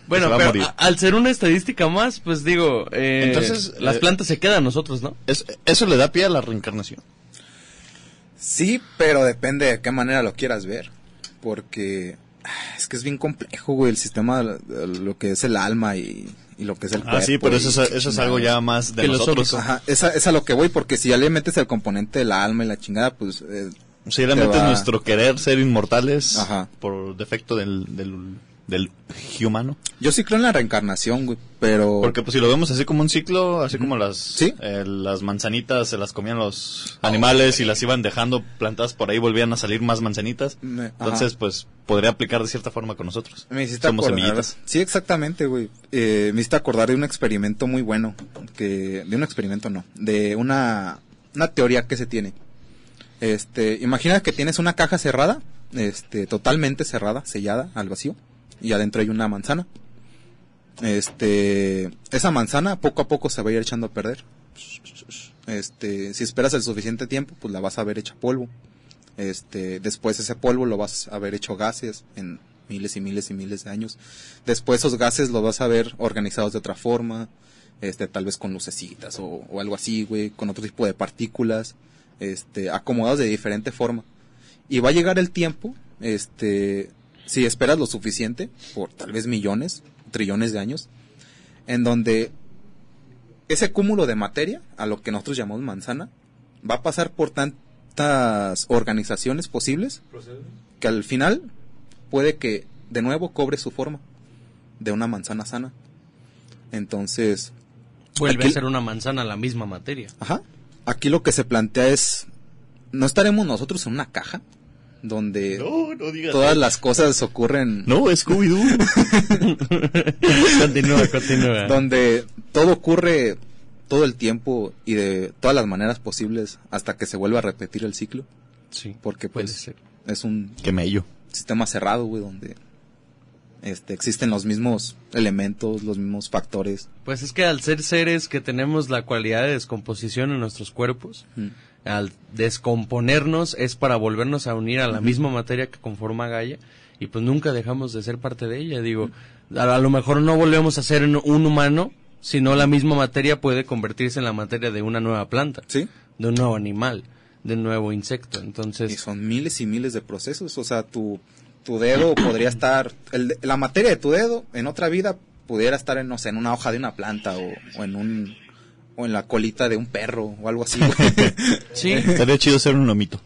Bueno, pero a- al ser una estadística más, pues digo, eh, Entonces, las eh, plantas se quedan a nosotros, ¿no? Es- eso le da pie a la reencarnación. Sí, pero depende de qué manera lo quieras ver. Porque ah, es que es bien complejo, güey, el sistema, lo que es el alma y, y lo que es el cuerpo. Ah, sí, pero eso es, eso es algo ya más de Filosófico. nosotros. Ajá, esa- es a lo que voy, porque si ya le metes el componente del alma y la chingada, pues... eh, Si realmente Te es va- nuestro querer ser inmortales Ajá. por defecto del, del, del humano. yo sí creo en la reencarnación, güey, pero... Porque pues si lo vemos así como un ciclo, así como las Sí. eh, las manzanitas se las comían los animales y las iban dejando plantadas por ahí, volvían a salir más manzanitas. Me- Entonces, ajá. pues podría aplicar de cierta forma con nosotros. Me hiciste Somos acordar. semillitas. Sí, exactamente, güey. Eh, me hiciste acordar de un experimento muy bueno. que De un experimento, no. De una, una teoría que se tiene. Este, imagina que tienes una caja cerrada, este, totalmente cerrada, sellada al vacío, y adentro hay una manzana. Este, esa manzana poco a poco se va a ir echando a perder. Este, si esperas el suficiente tiempo, pues la vas a ver hecha polvo. Este, después ese polvo lo vas a ver hecho gases en miles y miles y miles de años. Después esos gases los vas a ver organizados de otra forma, este, tal vez con lucecitas o, o algo así, güey, con otro tipo de partículas, este, acomodados de diferente forma. Y va a llegar el tiempo, este, si esperas lo suficiente, por tal vez millones, trillones de años, en donde ese cúmulo de materia, a lo que nosotros llamamos manzana, va a pasar por tantas organizaciones posibles que al final puede que de nuevo cobre su forma de una manzana sana. Entonces, Vuelve Aquí- a ser una manzana la misma materia. ajá, aquí lo que se plantea es, ¿no estaremos nosotros en una caja? Donde No, no digas. todas las cosas ocurren, No, Scooby-Doo. continúa, continúa. donde todo ocurre todo el tiempo y de todas las maneras posibles hasta que se vuelva a repetir el ciclo, Sí, porque puede pues ser. es un sistema cerrado, güey, donde este, existen los mismos elementos, los mismos factores. Pues es que al ser seres que tenemos la cualidad de descomposición en nuestros cuerpos, Mm. Al descomponernos es para volvernos a unir a la misma materia que conforma Gaia y pues nunca dejamos de ser parte de ella. Digo, a, lo mejor no volvemos a ser un humano, sino la misma materia puede convertirse en la materia de una nueva planta, Sí. de un nuevo animal, de un nuevo insecto. Y Entonces, son miles y miles de procesos. O sea, tu, tu dedo podría estar. El, la materia de tu dedo en otra vida pudiera estar en, no sé, en una hoja de una planta o, o en un. O en la colita de un perro o algo así, güey. sí. Estaría chido ser un lomito.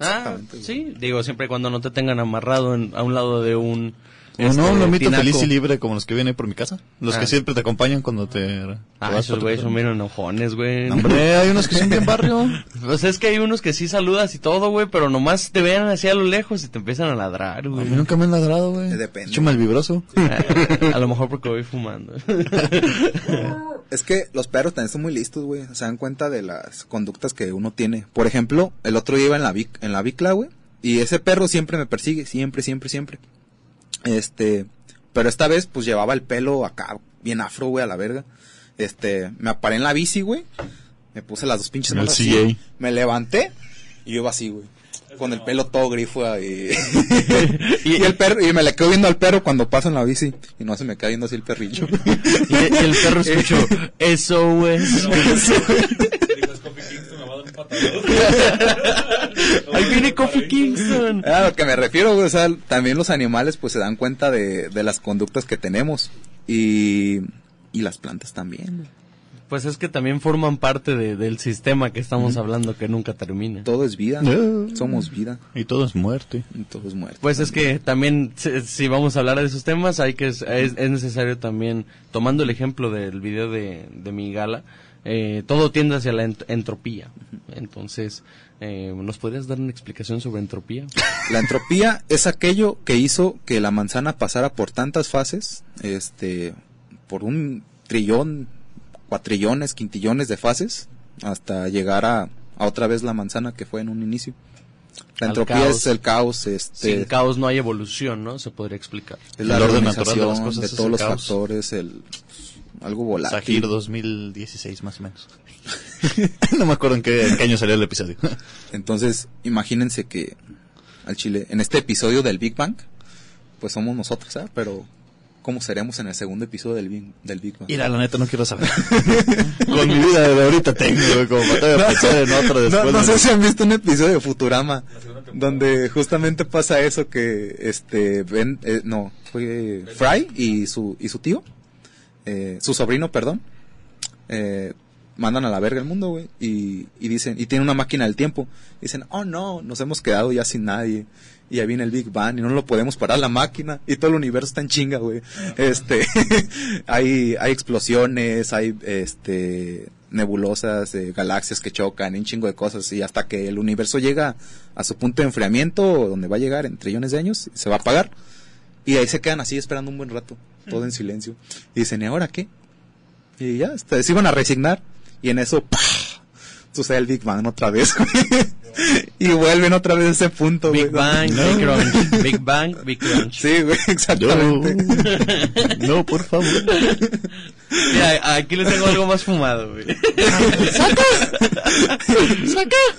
Ah, sí, digo, siempre y cuando no te tengan amarrado en- a un lado de un... O este, no, un lomito tinaco. feliz y libre como los que vienen por mi casa. Los Ah. que siempre te acompañan cuando te... te Ah, vas esos casa. son bien enojones, güey. No, Hombre, hay unos que son bien barrio. Pues es que hay unos que sí saludas y todo, güey, pero nomás te vean así a lo lejos y te empiezan a ladrar, A güey. mí nunca me han ladrado, güey. Depende. Échame el vibroso. Ah, a lo mejor porque voy fumando. Es que los perros también son muy listos, güey. Se dan cuenta de las conductas que uno tiene. Por ejemplo, el otro día iba en la, bic, en la bicla, güey. Y ese perro siempre me persigue. Siempre, siempre, siempre. Este. Pero esta vez, pues llevaba el pelo acá, bien afro, güey, a la verga. Este. Me aparé en la bici, güey. Me puse las dos pinches El manos así. Me levanté. Y yo iba así, güey. Con el pelo todo grifo ahí. y, el perro, y me le quedo viendo al perro cuando paso en la bici. Y no se me queda viendo así el perrillo. y, y el perro escuchó, eso, güey. Ahí viene Coffee Kingston. A lo que me refiero, güey, o sea, también los animales pues se dan cuenta de, de las conductas que tenemos y, y las plantas también. güey. Pues es que también forman parte de- del sistema que estamos hablando que nunca termina. Todo es vida, somos vida, Y todo es muerte. y todo es muerte. Pues es que también, si, si vamos a hablar de esos temas, hay que es, es necesario también, tomando el ejemplo del video de, de mi gala, eh, todo tiende hacia la ent- entropía. Entonces, eh, ¿nos podrías dar una explicación sobre entropía? La entropía es aquello que hizo que la manzana pasara por tantas fases, este, por un trillón, cuatrillones, quintillones de fases, hasta llegar a, a otra vez la manzana que fue en un inicio. La entropía caos. es el caos, este, Sin caos no hay evolución, ¿no? Se podría explicar. es la El orden natural de las organización cosas de todos los caos. factores, el algo volátil. Sajir 2016 más o menos. no me acuerdo en qué, en qué año salió el episodio. Entonces, imagínense que al Chile, en este episodio del Big Bang, pues somos nosotros, ¿sabes? Pero, ¿cómo seremos en el segundo episodio del Big, del Big Bang? Mira, la neta no quiero saber. Con mi vida de ahorita tengo, como para pensar en otro después. no, no de- sé si han visto un episodio de Futurama donde justamente pasa eso que este ven eh, no fue Fry y su y su tío eh, su sobrino perdón eh, mandan a la verga el mundo güey y, y dicen y tienen una máquina del tiempo. Dicen oh no nos hemos quedado ya sin nadie y ahí viene el Big Bang y no lo podemos parar la máquina y todo el universo está en chinga güey. Este hay hay explosiones hay este nebulosas eh, galaxias que chocan un chingo de cosas y hasta que el universo llega a su punto de enfriamiento donde va a llegar en trillones de años se va a apagar y ahí se quedan así esperando un buen rato todo en silencio y dicen ¿y ahora qué? y ya este, se iban a resignar y en eso ¡pah! Sucede el Big Bang otra vez güey. y vuelven otra vez a ese punto Big güey, Bang, donde- Big Crunch. Big Bang, Big Crunch. sí güey exactamente No, no, por favor. Mira, aquí les tengo algo más fumado, güey.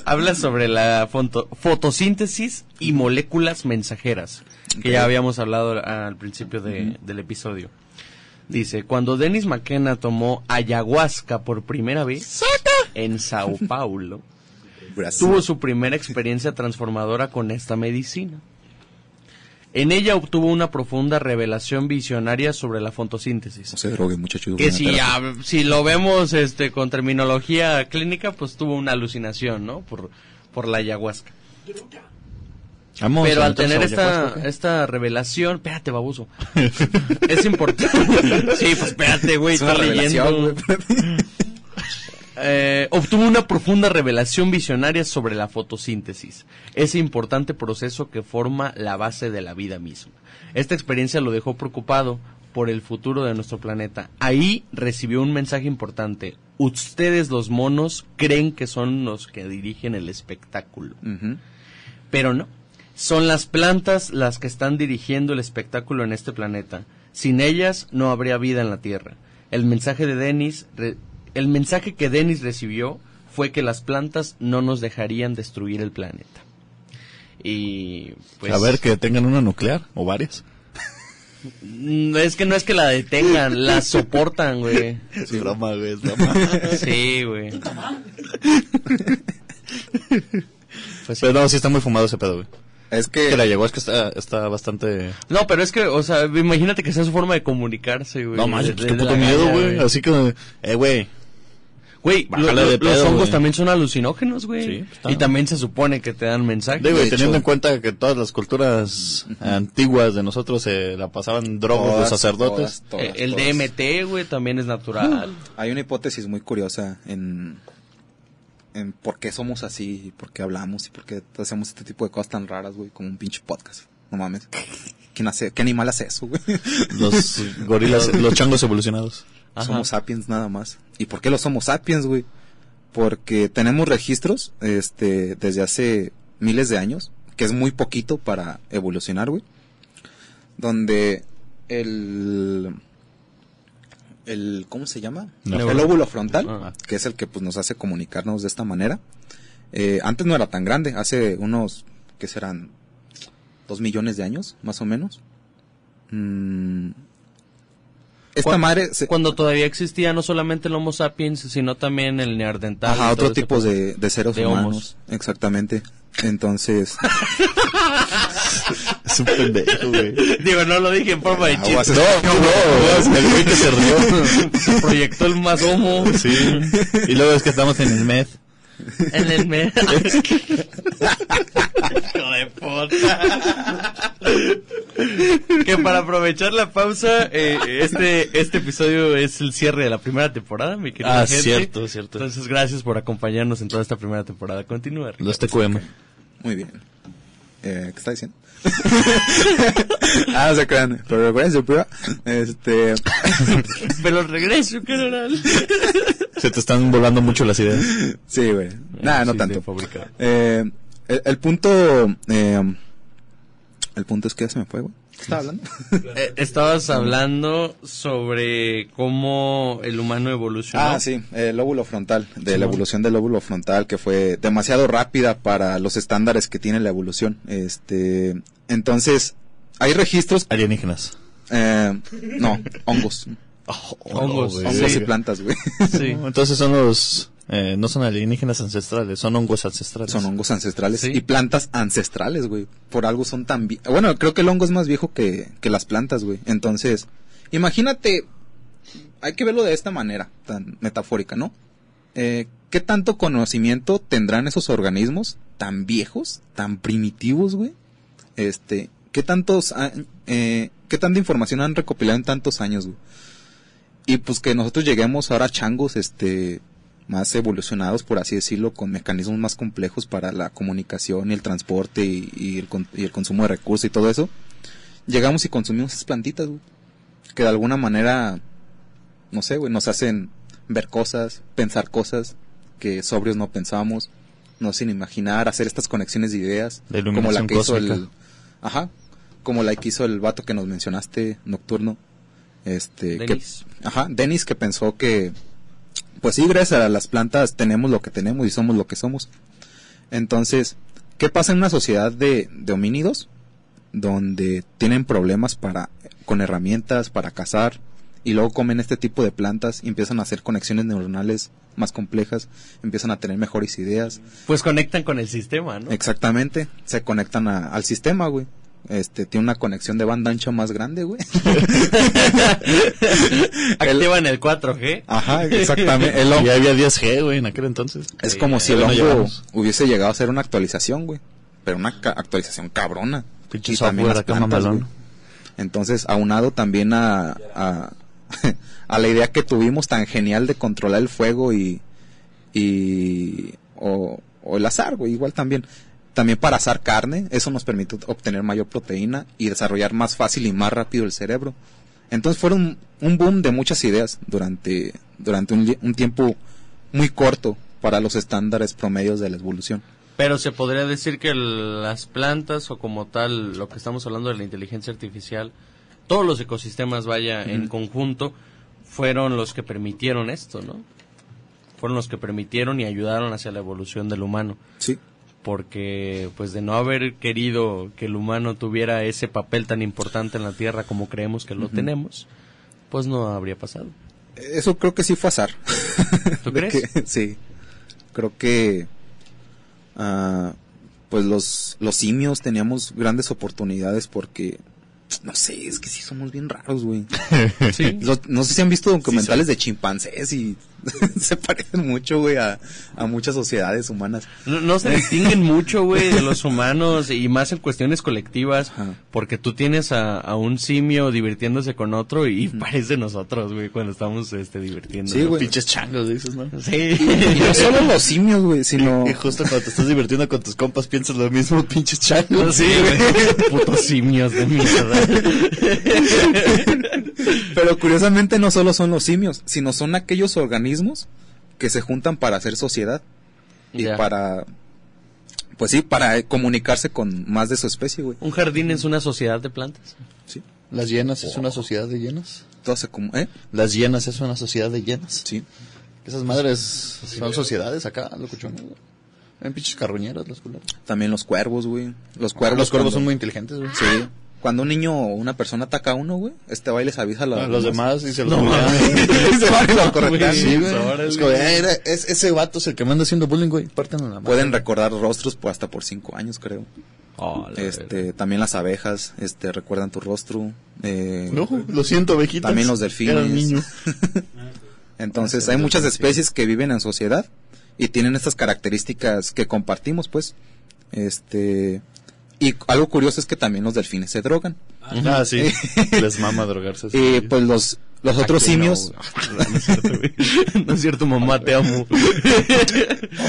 Habla sobre la fonto- fotosíntesis y moléculas mensajeras, que ya habíamos hablado al principio de- del episodio. Dice, cuando Dennis McKenna tomó ayahuasca por primera vez en Sao Paulo, tuvo su primera experiencia transformadora con esta medicina. En ella obtuvo una profunda revelación visionaria sobre la fotosíntesis. no se droguen muchachos Que si, si lo vemos este con terminología clínica, pues tuvo una alucinación, ¿no? Por, por la ayahuasca. Vamos Pero al tener esta, esta revelación, espérate, baboso. es importante. sí, pues espérate, güey, Es está leyendo. Eh, obtuvo una profunda revelación visionaria sobre la fotosíntesis, ese importante proceso que forma la base de la vida misma. Esta experiencia lo dejó preocupado por el futuro de nuestro planeta. Ahí recibió un mensaje importante. Ustedes los monos creen que son los que dirigen el espectáculo, pero no. Son las plantas las que están dirigiendo el espectáculo en este planeta. Sin ellas no habría vida en la Tierra. El mensaje de Dennis, re- el mensaje que Dennis recibió fue que las plantas no nos dejarían destruir el planeta. Y pues... A ver, que tengan una nuclear o varias. Mm, Es que no es que la detengan, la soportan, güey. Es broma, güey, es broma. Sí, güey. Pues. Pero no, sí está muy fumado ese pedo, güey. Es Que que la llegó es que está, está bastante... No, pero es que, o sea, imagínate que sea su forma de comunicarse, güey. No manches, pues qué puto miedo, güey. Así que, eh, güey. Güey, lo- lo- los hongos también son alucinógenos, güey. Sí, está. y también se supone que te dan mensajes. De, güey, De teniendo hecho- en cuenta que todas las culturas antiguas de nosotros se la pasaban drogos los todas, sacerdotes. todas, el. DMT, güey, también es natural. Hay una hipótesis muy curiosa en, en por qué somos así, y por qué hablamos y por qué hacemos este tipo de cosas tan raras, güey, como un pinche podcast. No mames. ¿Quién hace, ¿Qué animal hace eso, güey? Los gorilas, los changos evolucionados. Ajá. Somos sapiens nada más. ¿Y por qué lo somos sapiens, güey? Porque tenemos registros este, desde hace miles de años, que es muy poquito para evolucionar, güey. Donde el... el ¿Cómo se llama? El lóbulo frontal, Ah. que es el que pues, nos hace comunicarnos de esta manera. Eh, antes no era tan grande, hace unos, ¿qué serán? Dos millones de años, más o menos. Mm. Esta madre... se- Cuando todavía existía no solamente el Homo sapiens, sino también el neandertal. Ajá, otro tipo de, de seres De humanos. homos. Exactamente. Entonces, Es un pendejo, güey. Digo, no lo dije en forma de Aguas, chiste. No, no, el güey que se rió. Se proyectó el más homo Sí. Y luego es que estamos en el med. en el mes. Hijo de puta. que para aprovechar la pausa, eh, este, este episodio es el cierre de la primera temporada, mi querida Ah, gente. cierto, cierto. Entonces, gracias por acompañarnos en toda esta primera temporada. Continúa. Ricardo. Los TQM. muy bien. Eh, ¿Qué está diciendo? Ah, se crean. Pero recuerden su prueba. Este, Pero regreso, carnal. Se te están volando mucho las ideas. sí, güey. Nada, no Sí, tanto. Eh, el, el punto, eh, el punto es que ya se me fue, güey. ¿Qué estaba hablando? Eh, estabas hablando sobre cómo el humano evolucionó. Ah, sí, el lóbulo frontal, de la evolución del lóbulo frontal que fue demasiado rápida para los estándares que tiene la evolución. Este, entonces, hay registros, Alienígenas. eh, no, hongos, Hongos, güey. hongos Sí. y plantas, güey. Sí. Entonces son los... eh, no son alienígenas ancestrales, son hongos ancestrales. Son hongos ancestrales Sí. y plantas ancestrales, güey. Por algo son tan vie- Bueno, creo que el hongo es más viejo que, que las plantas, güey. Entonces, imagínate, hay que verlo de esta manera, tan metafórica, ¿no? Eh, ¿Qué tanto conocimiento tendrán esos organismos tan viejos, tan primitivos, güey? Este, ¿qué tantos, eh, qué tanta información han recopilado en tantos años, güey? Y pues que nosotros lleguemos ahora a changos, este, más evolucionados, por así decirlo, con mecanismos más complejos para la comunicación y el transporte y, y el, con- y el consumo de recursos y todo eso. Llegamos y consumimos esas plantitas, güey. Que de alguna manera, no sé, güey, nos hacen ver cosas, pensar cosas que sobrios no pensábamos, nos hacen imaginar, hacer estas conexiones de ideas. Como la que hizo el... Ajá. Como la que hizo el vato que nos mencionaste, Nocturno. Este, que- Denis. Ajá, Dennis que pensó que, pues sí, gracias a las plantas tenemos lo que tenemos y somos lo que somos. Entonces, ¿qué pasa en una sociedad de, de homínidos? Donde tienen problemas para, con herramientas para cazar y luego comen este tipo de plantas y empiezan a hacer conexiones neuronales más complejas, empiezan a tener mejores ideas. Pues conectan con el sistema, ¿no? Exactamente, se conectan a- al sistema, güey. Este, tiene una conexión de banda ancha más grande, güey. Activan el 4G. Ajá, exactamente. El hongo- Y había 10G, güey, en aquel entonces. Es Sí, como si el ya no hongo hubiese llegado a ser una actualización, güey. Pero una ca- actualización cabrona. Pinche Y también las plantas, güey. Entonces, aunado también a, a, a la idea que tuvimos tan genial de controlar el fuego y, y o, o el azar, güey, igual también. También para asar carne, eso nos permite obtener mayor proteína y desarrollar más fácil y más rápido el cerebro. Entonces fueron un boom de muchas ideas durante, durante un, tiempo muy corto para los estándares promedios de la evolución. Pero se podría decir que el- las plantas o como tal, lo que estamos hablando de la inteligencia artificial, todos los ecosistemas, vaya, en conjunto, fueron los que permitieron esto, ¿no? fueron los que permitieron y ayudaron hacia la evolución del humano. Sí. Porque, pues, de no haber querido que el humano tuviera ese papel tan importante en la Tierra como creemos que lo tenemos, pues no habría pasado. Eso creo que sí fue azar. ¿Tú crees? que- sí. Creo que ah, pues los, los simios teníamos grandes oportunidades porque no sé, es que sí somos bien raros, güey. Sí. Los- no sé si han visto documentales de chimpancés y se parecen mucho, güey, a, a muchas sociedades humanas. No, no se distinguen mucho, güey, de los humanos y más en cuestiones colectivas, Ajá. porque tú tienes a, a un simio divirtiéndose con otro y parece nosotros, güey, cuando estamos este, divirtiendo. Sí, güey. Pinches changos, dices, ¿no? Sí. Y no solo los simios, güey, sino... Y justo cuando te estás divirtiendo con tus compas piensas lo mismo, pinches changos. Sí, güey. Putos simios de mierda. Pero curiosamente no solo son los simios, sino son aquellos organismos que se juntan para hacer sociedad y para, pues sí, para eh, comunicarse con más de su especie, güey. Un jardín es una sociedad de plantas. Sí. Las hienas es una sociedad de hienas. Todo se como, ¿eh? Las hienas es una sociedad de hienas. Sí. Esas madres son sociedades acá, locuchones. güey. Ven pinches carroñeras las culeras. También los cuervos, güey. Los cuervos. Los cuervos son muy inteligentes, güey. Sí. Cuando un niño o una persona ataca a uno, güey, este va y les avisa a la- A los demás y se los No se van y lo corretean. Sí, güey. Órale. Es como, "Eh, era- es- ese vato es el que me anda haciendo bullying, güey. Parten la madre. Pueden recordar rostros pues, hasta por cinco años, creo. Oh, la. Este, también las abejas, este, recuerdan tu rostro. Eh, No, lo siento, ovejitas. También los delfines. Era niño. Entonces hay muchas especies que viven en sociedad y tienen estas características que compartimos, pues. Este y algo curioso es que también los delfines se drogan. Ah, sí. Les mama drogarse. Y pues los los otros Aquí no, simios. No es cierto, güey. No es cierto, mamá, te amo.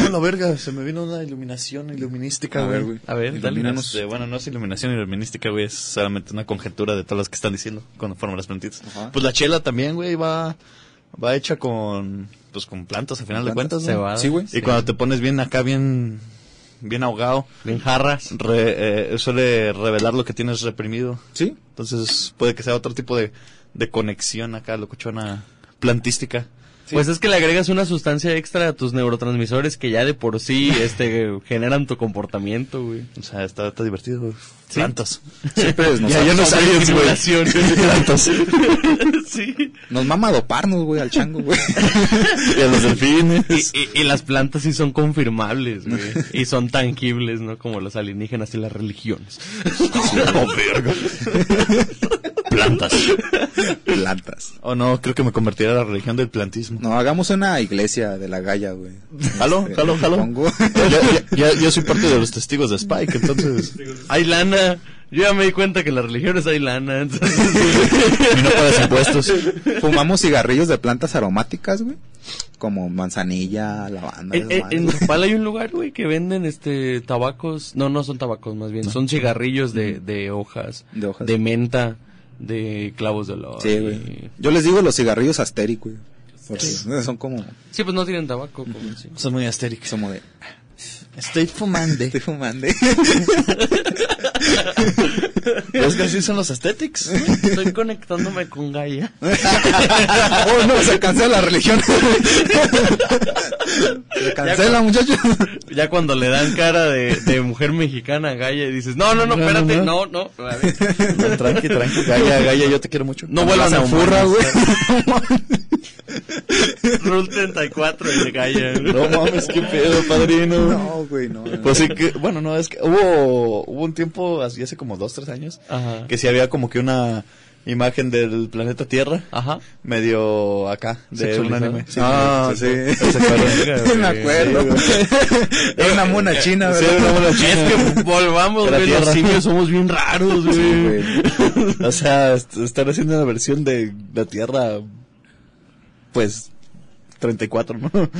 Oh, la verga, se me vino una iluminación iluminística, A ver, güey. A ver. Ilumínanos. Este, bueno, no es iluminación iluminística, güey, es solamente una conjetura de todas las que están diciendo conforme las plantitas. Ajá. Pues la chela también, güey, va va hecha con pues con plantas a final de cuentas, Se ¿no? va. Sí, güey. Y cuando te pones bien acá bien bien ahogado, Bien jarras. re- eh, suele revelar lo que tienes reprimido. ¿sí? Entonces puede que sea otro tipo de, de conexión acá, locuchona plantística. Pues es que le agregas una sustancia extra a tus neurotransmisores que ya de por sí este generan tu comportamiento, güey. O sea, está, está divertido. güey. Plantas. Siempre nos, Ya, ya no sabías, güey. Plantas. sí. nos mama doparnos, güey, al chango, güey. Y a los delfines. Y, y- y las plantas sí son confirmables, güey. Y son tangibles, ¿no? Como los alienígenas y las religiones. Oh, verga. Plantas. Plantas. Oh, no, creo que me convertirá a la religión del plantismo. No, hagamos una iglesia de la Galla, güey. Jalo, Este, jalo, jalo. ya- yo soy parte de los testigos de Spike, entonces Hay lana. Yo ya me di cuenta que en las religiones hay lana. entonces- y no pagas impuestos. Fumamos cigarrillos de plantas aromáticas, güey. Como manzanilla, lavanda. En, esas en, en madres. Nopal hay un lugar, güey, que venden este tabacos. No, no son tabacos, más bien. Son cigarrillos de, de hojas. De hojas. menta. De clavos de olor. Sí, y- güey. Yo les digo los cigarrillos asteric, güey. Porque son como, Sí, pues no tienen tabaco. como sí. Son muy astéricos. como de, Estoy fumando. estoy fumando. Es que así son los aesthetics. Estoy conectándome con Gaia. oh, no, se cancela la religión. se cancela, muchachos. Ya cuando le dan cara de, de mujer mexicana a Gaia y dices, no, no, no, espérate, no. no, no. a ver. No, tranqui, tranqui. Gaya, Gaya, yo te quiero mucho. No vuelvan a furra, güey. Rule 34 de Gaia. No mames, qué pedo, padrino. No, güey, no. no. Pues sí que, bueno, no, es que hubo, hubo un tiempo, así hace como dos, tres años, Ajá. que sí había como que una imagen del planeta Tierra, Ajá. medio acá, de un anime. Ah, sí. ¿Se acuerdan? Me acuerdo. Era una mona china, Sí, ¿verdad? una mona china. Es que volvamos, güey, los simios somos bien raros, güey. Sí, güey. O sea, est- están haciendo una versión de la Tierra, pues, 34, ¿no?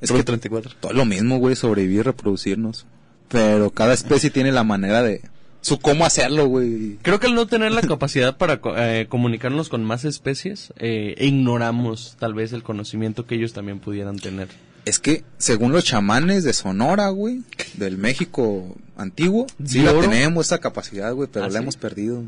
Es Rule que 34. todo lo mismo, güey, sobrevivir, reproducirnos. Pero cada especie tiene la manera de su cómo hacerlo, güey. Creo que al no tener la capacidad para eh, comunicarnos con más especies, eh, ignoramos tal vez el conocimiento que ellos también pudieran tener. Es que, según los chamanes de Sonora, güey, del México antiguo, sí ¿De la tenemos esa capacidad, güey, pero ¿Ah, la sí? hemos perdido.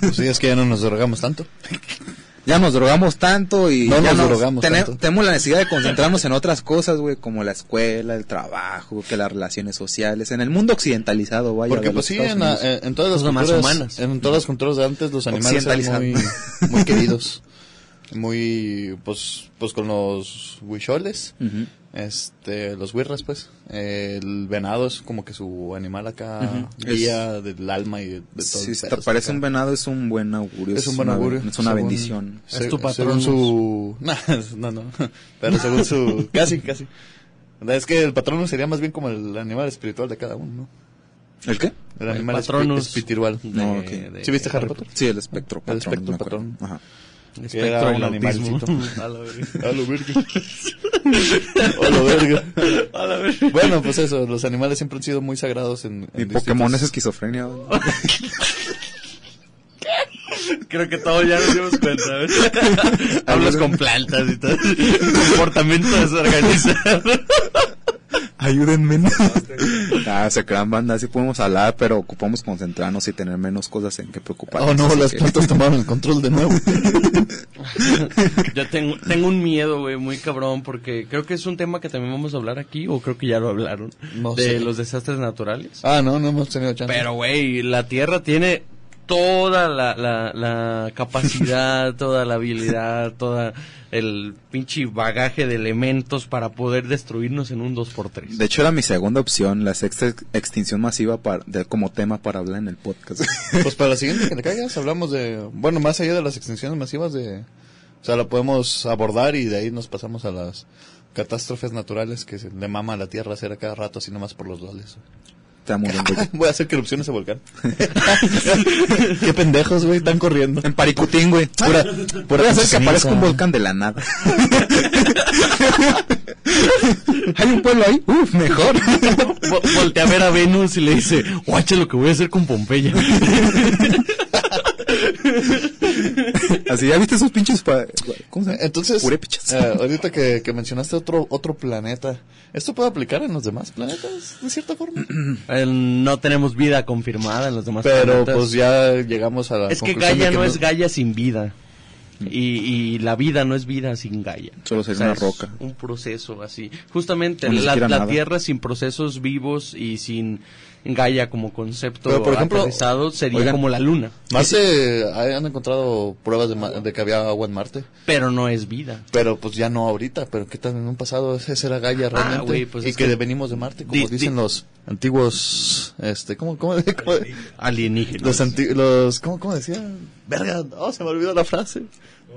Pues sí, es que ya no nos drogamos tanto. ya nos drogamos tanto y No ya nos drogamos tanto. tenemos la necesidad de concentrarnos en otras cosas, güey, como la escuela, el trabajo, que las relaciones sociales, en el mundo occidentalizado, vaya. Porque pues sí, en, Unidos. en- en todas las culturas, humanas. en todas las culturas de antes los animales eran muy, muy queridos, muy, pues, pues con los huicholes, este, los huirras pues, el venado es como que su animal acá, Ujú. guía del alma y de, de todo. Si el te parece acá. un venado, es un buen augurio. Es un buen una- augurio. Es una según- bendición. se- Es tu según Patronus. su... No, no, no. Pero según su... casi, casi. Es que el patrono sería más bien como el animal espiritual de cada uno, ¿no? ¿El qué? El El animal espiritual. de- No, ok. de- ¿Sí viste Harry Potter? Sí, el espectro. El patrón, espectro me acuerdo. patrón. Ajá. Que era espectro un animalcito. A la verga. A lo verga. A lo verga. A la verga. Bueno, pues eso, los animales siempre han sido muy sagrados en, Mi en Pokémon es distintos- esquizofrenia. güey. Creo que todos ya nos dimos cuenta. ¿ves? Hablas con plantas y todo. Comportamiento desorganizado. Ayúdenme. ah, se crean banda, así podemos hablar, pero ocupamos concentrarnos y tener menos cosas en que preocuparnos. Oh no, las que- plantas tomaron el control de nuevo. Yo tengo, tengo un miedo, güey, muy cabrón, porque creo que es un tema que también vamos a hablar aquí, o creo que ya lo hablaron, No de sé. los desastres naturales. Ah, no, no hemos tenido chance. Pero, güey, la Tierra tiene toda la, la, la capacidad, toda la habilidad, toda el pinche bagaje de elementos para poder destruirnos en un 2x3. De hecho, era mi segunda opción, la sexta ex- extinción masiva para, de, como tema para hablar en el podcast. Pues para la siguiente que le caigas hablamos de, bueno, más allá de las extinciones masivas de, o sea, la podemos abordar y de ahí nos pasamos a las catástrofes naturales que se le mama a la Tierra hacer a cada rato así nomás por los doles. Te amo, güey. Voy a hacer que erupcione ese volcán. Qué pendejos, güey, están corriendo. En Paricutín, güey. Pura, pura Voy a hacer que aparezca un volcán de la nada. Hay un pueblo ahí. Uf, mejor. Vo- voltea a ver a Venus y le dice, guacha lo que voy a hacer con Pompeya. Así, ¿ya viste esos pinches? pa- ¿Cómo se llama? Entonces, eh, ahorita que, que mencionaste otro otro planeta, ¿esto puede aplicar en los demás planetas de cierta forma? No tenemos vida confirmada en los demás Pero planetas. pues ya llegamos a la Es que Gaia no no- es Gaia sin vida. Y, y la vida no es vida sin Gaia. Solo sería una es roca. Un proceso así. Justamente, O la, la. Tierra sin procesos vivos y sin Gaia como concepto Pero, por ejemplo, aterrizado sería oigan, como la Luna. Marte, eh, han encontrado pruebas de, de que había agua en Marte, Pero no es vida. pero pues ya no ahorita, pero qué tal en un pasado ese era Gaia realmente güey, pues y es que, que- venimos de Marte, como Di- dicen di- los antiguos este, ¿cómo cómo, cómo- Alienígenas. los anti- los ¿cómo, cómo decían? Verga, oh, se me olvidó la frase.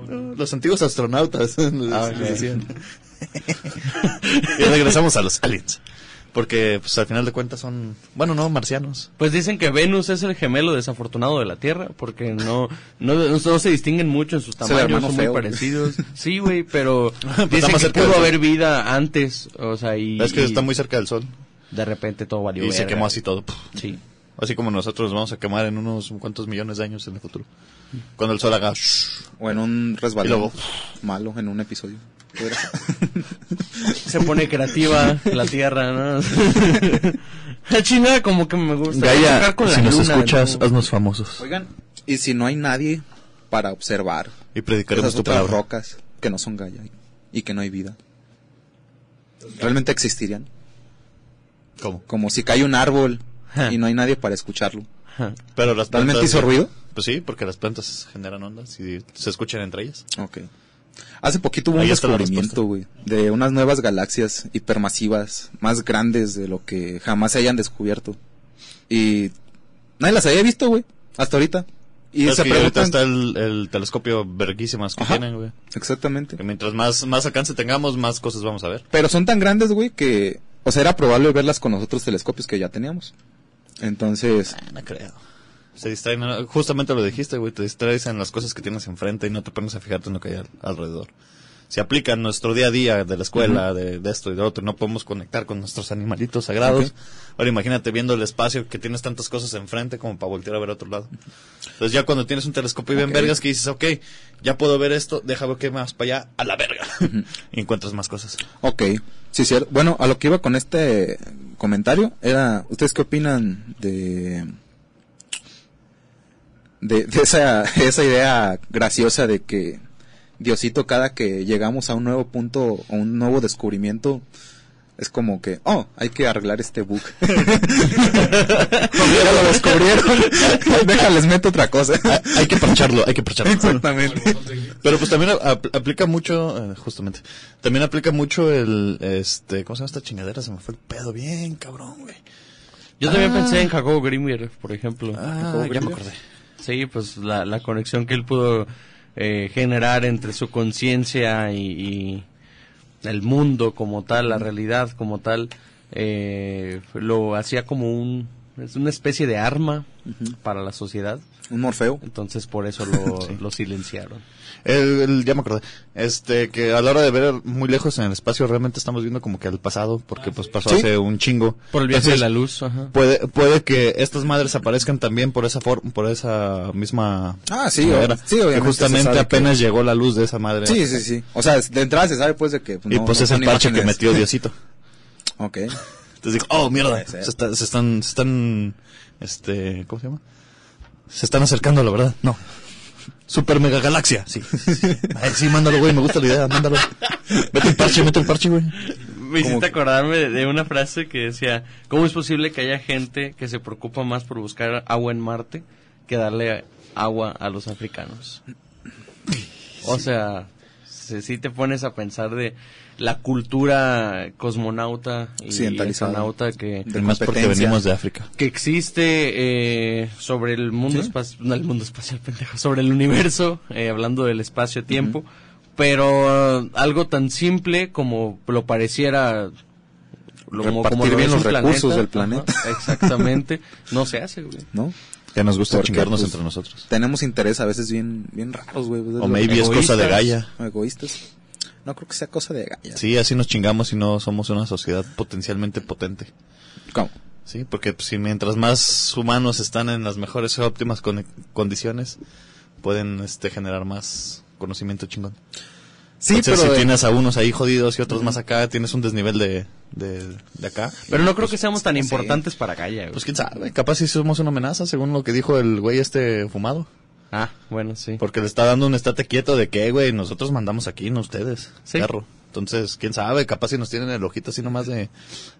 No, Los antiguos astronautas les decían. y regresamos a los aliens. Porque pues al final de cuentas son, bueno, no marcianos. Pues dicen que Venus es el gemelo desafortunado de la Tierra, porque no no, no, no se distinguen mucho en sus tamaños, son muy feo. parecidos. Sí, güey, pero dicen más que pudo haber vida antes, o sea, y, es que y está muy cerca del sol de repente todo valió y se verga. quemó así todo. Sí. Así como nosotros nos vamos a quemar en unos cuantos millones de años en el futuro. Cuando el sol haga... O en un Y resbalón luego- malo en un episodio. Se pone creativa la Tierra, ¿no? La chingada como que me gusta. Gaia, con si la nos luna, escuchas, ¿no? haznos famosos. Oigan, y si no hay nadie para observar Y predicaremos esas tu otras palabra. rocas que no son Gaia y que no hay vida, ¿realmente existirían? ¿Cómo? Como si cae un árbol y no hay nadie para escucharlo. Pero las ¿Realmente plantas- hizo ruido? Pues sí, porque las plantas generan ondas y se escuchan entre ellas. Ok. Hace poquito hubo un Ahí descubrimiento, güey, de unas nuevas galaxias hipermasivas, más grandes de lo que jamás se hayan descubierto. Y nadie las había visto, güey, hasta ahorita. Y Es se ahorita preguntan... está el, el telescopio verguísimas que Ajá. tienen, güey. Exactamente. Que mientras más, más alcance tengamos, más cosas vamos a ver. Pero son tan grandes, güey, que... O sea, era probable verlas con los otros telescopios que ya teníamos. Entonces... Ah, no creo. Se distraen, justamente lo dijiste, güey, te distraes en las cosas que tienes enfrente y no te pones a fijarte en lo que hay al- alrededor. Se aplica en nuestro día a día de la escuela, de, de esto y de otro, no podemos conectar con nuestros animalitos sagrados. Ahora imagínate viendo el espacio que tienes tantas cosas enfrente como para voltear a ver a otro lado. Entonces ya cuando tienes un telescopio bien Ok. vergas que dices, ok, ya puedo ver esto, déjame que más para allá, a la verga. y encuentras más cosas. Ok, sí, cierto. Bueno, a lo que iba con este comentario era, ¿ustedes qué opinan de de, de esa, esa idea graciosa de que Diosito cada que llegamos a un nuevo punto o un nuevo descubrimiento es como que, oh, hay que arreglar este bug. ya lo descubrieron. Déjales meto otra cosa. Hay, hay que parcharlo, hay que parcharlo. Exactamente. Pero pues también ap- aplica mucho, eh, justamente, también aplica mucho el, este, ¿cómo se llama esta chingadera? Se me fue el pedo bien, cabrón, güey. Yo también Ah. pensé en Jacobo Grimmer, por ejemplo. Ah, ya me acordé. Sí, pues la, la conexión que él pudo eh, generar entre su conciencia y, el mundo como tal, la realidad como tal, eh, lo hacía como un, es una especie de arma para la sociedad. Un Morfeo. Entonces por eso lo, lo silenciaron. El, el- ya me acordé. Este, que a la hora de ver muy lejos en el espacio realmente estamos viendo como que al pasado, porque pues pasó Sí. hace un chingo. Por el viaje de la luz, ajá. Puede, puede que estas madres aparezcan también por esa forma, por esa misma Ah, sí, o- sí, obviamente Que justamente apenas llegó la luz de esa madre. Sí, sí, sí. O sea, de entrada se sabe pues de que... Y no- pues no es el parche que metió Diosito. Ok. Entonces digo, oh, mierda, se, ser. está- se están, se están, este, ¿cómo se llama? Se están acercando, la verdad. No. Super mega galaxia. Sí. Ay, sí, mándalo, güey, me gusta la idea, mándalo. Mete el parche, mete el parche, güey. Me hiciste acordarme de, de una frase que decía, ¿cómo es posible que haya gente que se preocupa más por buscar agua en Marte que darle agua a los africanos? O sea, si, si te pones a pensar de la cultura cosmonauta y Occidentalizada. astronauta que, De Más porque venimos de África. que existe eh, sobre el mundo Sí. espacial, no el mundo espacial, pendejo, sobre el universo, eh, hablando del espacio-tiempo, pero uh, algo tan simple como lo pareciera lo- como, Repartir como lo bien los recursos del planeta. exactamente, no se hace, güey. ¿No? Que nos gusta chingarnos pues, entre nosotros. Tenemos interés a veces bien, bien raros, güey. O maybe es cosa de Gaia. Egoístas. No creo que sea cosa de Gaia. Sí, así nos chingamos y no somos una sociedad potencialmente potente. ¿Cómo? Sí, porque pues, si mientras más humanos están en las mejores y óptimas con- condiciones, pueden este, generar más conocimiento chingón. Sí, pero... si de- tienes a unos ahí jodidos y otros más acá, tienes un desnivel de, de, de acá. Pero no creo que seamos tan sí. importantes para Gaia, güey. Pues quién sabe, capaz si somos una amenaza, según lo que dijo el güey este fumado. ah, bueno, sí. Porque le está dando un estate quieto de que, güey, nosotros mandamos aquí, no ustedes. Sí. Perro. Entonces, quién sabe, capaz si nos tienen el ojito así nomás de,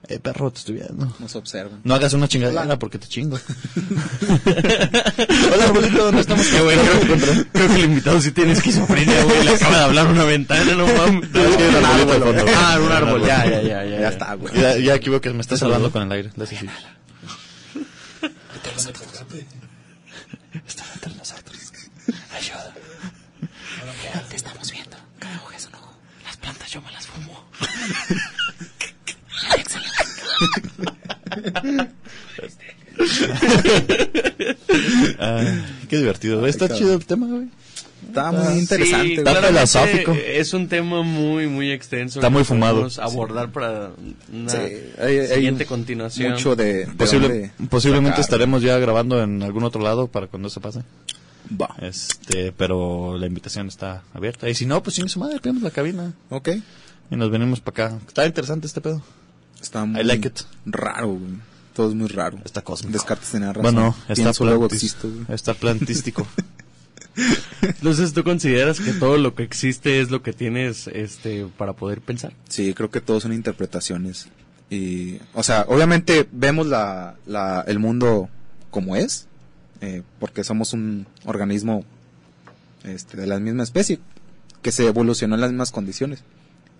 eh, perro, te estoy viendo. Nos observan. No hagas una chingadera porque te chingo. Hola, arbolito, no estamos Eh, güey, creo, creo que el invitado sí tiene esquizofrenia, güey. Le acaba de hablar una ventana, no mames. Que era un fondo. Ah, un árbol, árbol. ya, ya, ya, ya. Ya está, güey. Ya, ya aquí veo que me estás salvando con el aire. Le haces así. Está entre nosotros. Ayuda. Te estamos viendo. Cada ojo es un ojo. Las plantas yo me las fumo. Ah, qué divertido. güey. Está chido el tema, güey. Está muy interesante. Sí. Está filosófico. Es un tema muy, muy extenso. Está que muy fumado. podemos abordar para una Sí, hay- hay siguiente continuación. Mucho de... de Posible- posiblemente sacar. estaremos ya grabando en algún otro lado para cuando se pase. Va. Este, pero la invitación está abierta. Y si no, pues sin su madre, pegamos la cabina Ok. y nos venimos para acá. Está interesante este pedo. Está muy like it. raro, güey. Todo es muy raro. Está cósmico. Descartes tenía razón. Bueno, está, existo, güey. está plantístico. Entonces, ¿tú consideras que todo lo que existe es lo que tienes este para poder pensar? Sí, creo que todo son interpretaciones. Y, o sea, obviamente vemos la, la, el mundo como es, eh, porque somos un organismo este, de la misma especie, que se evolucionó en las mismas condiciones.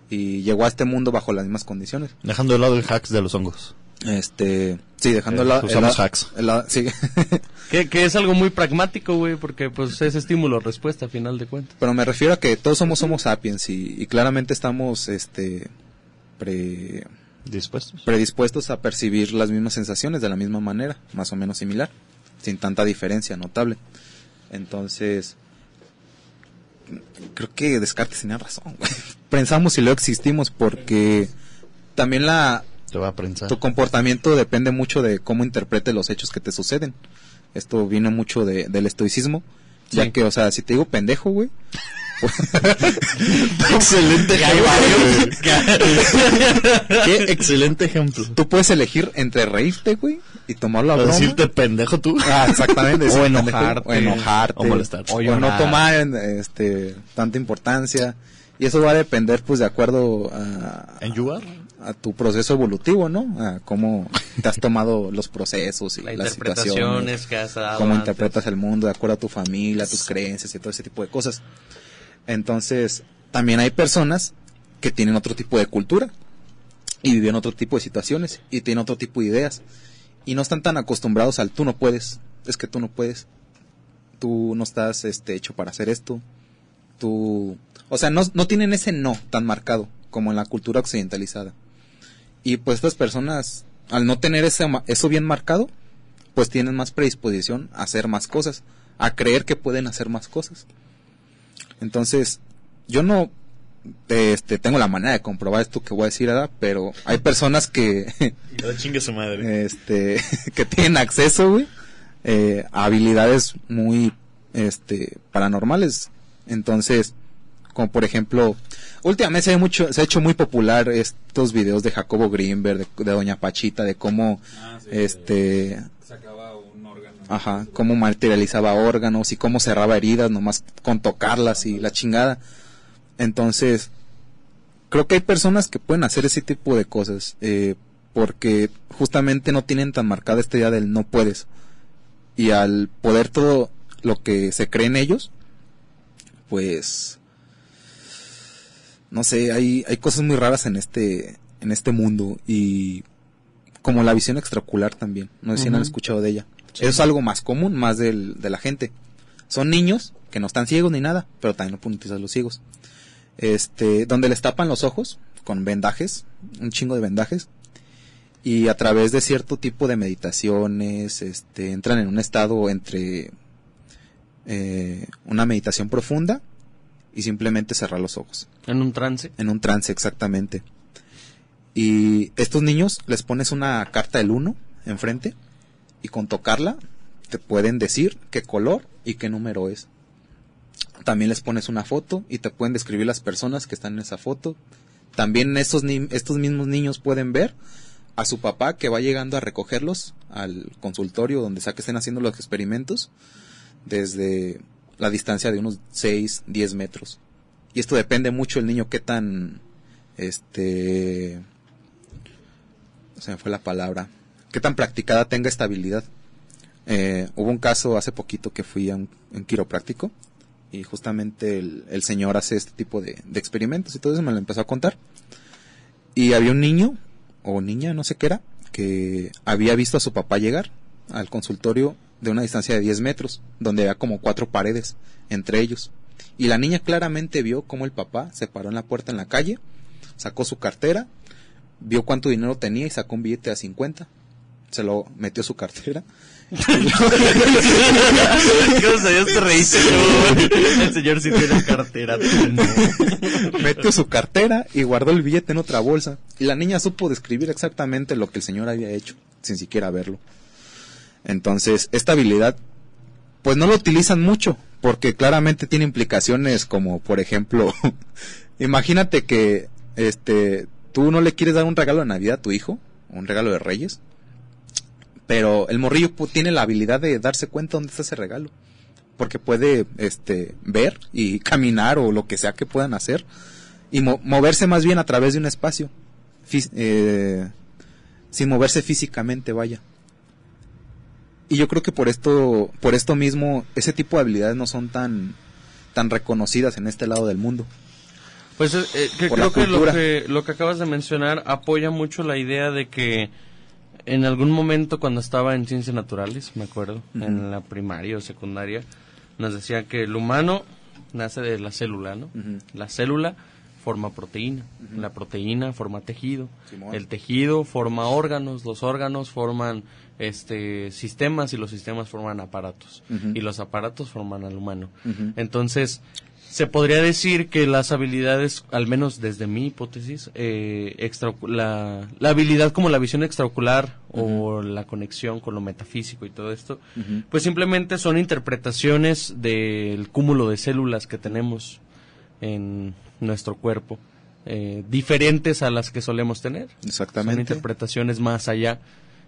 Y llegó a este mundo bajo las mismas condiciones. Dejando de lado el hacks de los hongos. Este, sí, dejando Eh, el lado- usamos el hacks. el sí. Que, que es algo muy pragmático, güey, porque pues es estímulo-respuesta a final de cuentas. Pero me refiero a que todos somos Homo sapiens y, y claramente estamos, este, pre, ¿Dispuestos? predispuestos a percibir las mismas sensaciones de la misma manera, más o menos similar, sin tanta diferencia notable. Entonces, creo que Descartes tenía razón. güey. Pensamos y luego existimos porque también la Te va a prensar. tu comportamiento depende mucho de cómo interpretes los hechos que te suceden. Esto viene mucho de- del estoicismo Ya que, o sea, si te digo pendejo, güey, excelente ejemplo. Qué excelente ejemplo. tú puedes elegir entre reírte, güey, y tomarlo a O broma. decirte pendejo tú. Ah, exactamente. O enojarte. O enojarte. O molestarte. O, O no tomar este, tanta importancia. Y eso va a depender, pues, de acuerdo a, ¿En lugar? a tu proceso evolutivo, ¿no? A cómo te has tomado los procesos y Las las situaciones. interpretaciones que has dado. Cómo antes. interpretas el mundo de acuerdo a tu familia, a tus creencias y todo ese tipo de cosas. Entonces, también hay personas que tienen otro tipo de cultura y viven otro tipo de situaciones y tienen otro tipo de ideas y no están tan acostumbrados al tú no puedes, es que tú no puedes, tú no estás este hecho para hacer esto, tú, o sea, no, no tienen ese no tan marcado como en la cultura occidentalizada. Y pues estas personas, al no tener ese, eso bien marcado, pues tienen más predisposición a hacer más cosas, a creer que pueden hacer más cosas. Entonces, yo no este, tengo la manera de comprobar esto que voy a decir ahora, pero hay personas que, No chingue su madre. este, que tienen acceso, güey, eh, a habilidades muy, este, paranormales. Entonces, como por ejemplo, últimamente se ha, mucho, se ha hecho muy popular estos videos de Jacobo Greenberg, de, de Doña Pachita, de cómo, Ah, sí, este, un órgano. Ajá, cómo materializaba órganos y cómo cerraba heridas nomás con tocarlas y la chingada. Entonces, creo que hay personas que pueden hacer ese tipo de cosas eh, porque justamente no tienen tan marcada esta idea del no puedes. Y al poder todo lo que se cree en ellos, pues no sé, hay, hay cosas muy raras en este, en este mundo y como la visión extraocular también. No sé si han escuchado de ella. Eso es algo más común, más del, de la gente. Son niños que no están ciegos ni nada, pero también no pueden utilizar los ciegos. Este, donde les tapan los ojos con vendajes, un chingo de vendajes, y a través de cierto tipo de meditaciones, este, entran en un estado entre eh, una meditación profunda y simplemente cerrar los ojos En un trance. en un trance exactamente. Y estos niños les pones una carta del 1 enfrente y con tocarla te pueden decir qué color y qué número es. También les pones una foto y te pueden describir las personas que están en esa foto. También estos, estos mismos niños pueden ver a su papá que va llegando a recogerlos al consultorio donde sea que estén haciendo los experimentos desde la distancia de unos 6, 10 metros. Y esto depende mucho del niño qué tan, este, se me fue la palabra, qué tan practicada tenga esta habilidad. Eh, hubo un caso hace poquito que fui a un, quiropráctico y justamente el, señor hace este tipo de, de experimentos y todo eso me lo empezó a contar. Y había un niño o niña, no sé qué era, que había visto a su papá llegar al consultorio de una distancia de 10 metros, donde había como cuatro paredes entre ellos. Y la niña claramente vio cómo el papá se paró en la puerta en la calle, sacó su cartera, vio cuánto dinero tenía y sacó un billete de 50. Se lo metió a su cartera. Dios te reíste. El señor sí tiene cartera. no. metió su cartera y guardó el billete en otra bolsa. Y la niña supo describir exactamente lo que el señor había hecho, sin siquiera verlo. Entonces, esta habilidad, pues no lo utilizan mucho, porque claramente tiene implicaciones como, por ejemplo, imagínate que, este, tú no le quieres dar un regalo de Navidad a tu hijo, un regalo de Reyes, pero el morrillo tiene la habilidad de darse cuenta dónde está ese regalo, porque puede, este, ver y caminar o lo que sea que puedan hacer y mo- moverse más bien a través de un espacio, eh, sin moverse físicamente, vaya. Y yo creo que por esto, por esto mismo, ese tipo de habilidades no son tan, tan reconocidas en este lado del mundo. Pues eh, eh, que creo que lo, que lo que acabas de mencionar apoya mucho la idea de que en algún momento cuando estaba en ciencias naturales, me acuerdo, en la primaria o secundaria, nos decían que el humano nace de la célula, ¿no? La célula forma proteína, la proteína forma tejido, Simón. el tejido forma órganos, los órganos forman este sistemas y los sistemas forman aparatos y los aparatos forman al humano. Entonces, se podría decir que las habilidades, al menos desde mi hipótesis, eh, extra- la, la habilidad como la visión extraocular o la conexión con lo metafísico y todo esto, pues simplemente son interpretaciones del cúmulo de células que tenemos en nuestro cuerpo, eh, diferentes a las que solemos tener. Son Exactamente. interpretaciones más allá.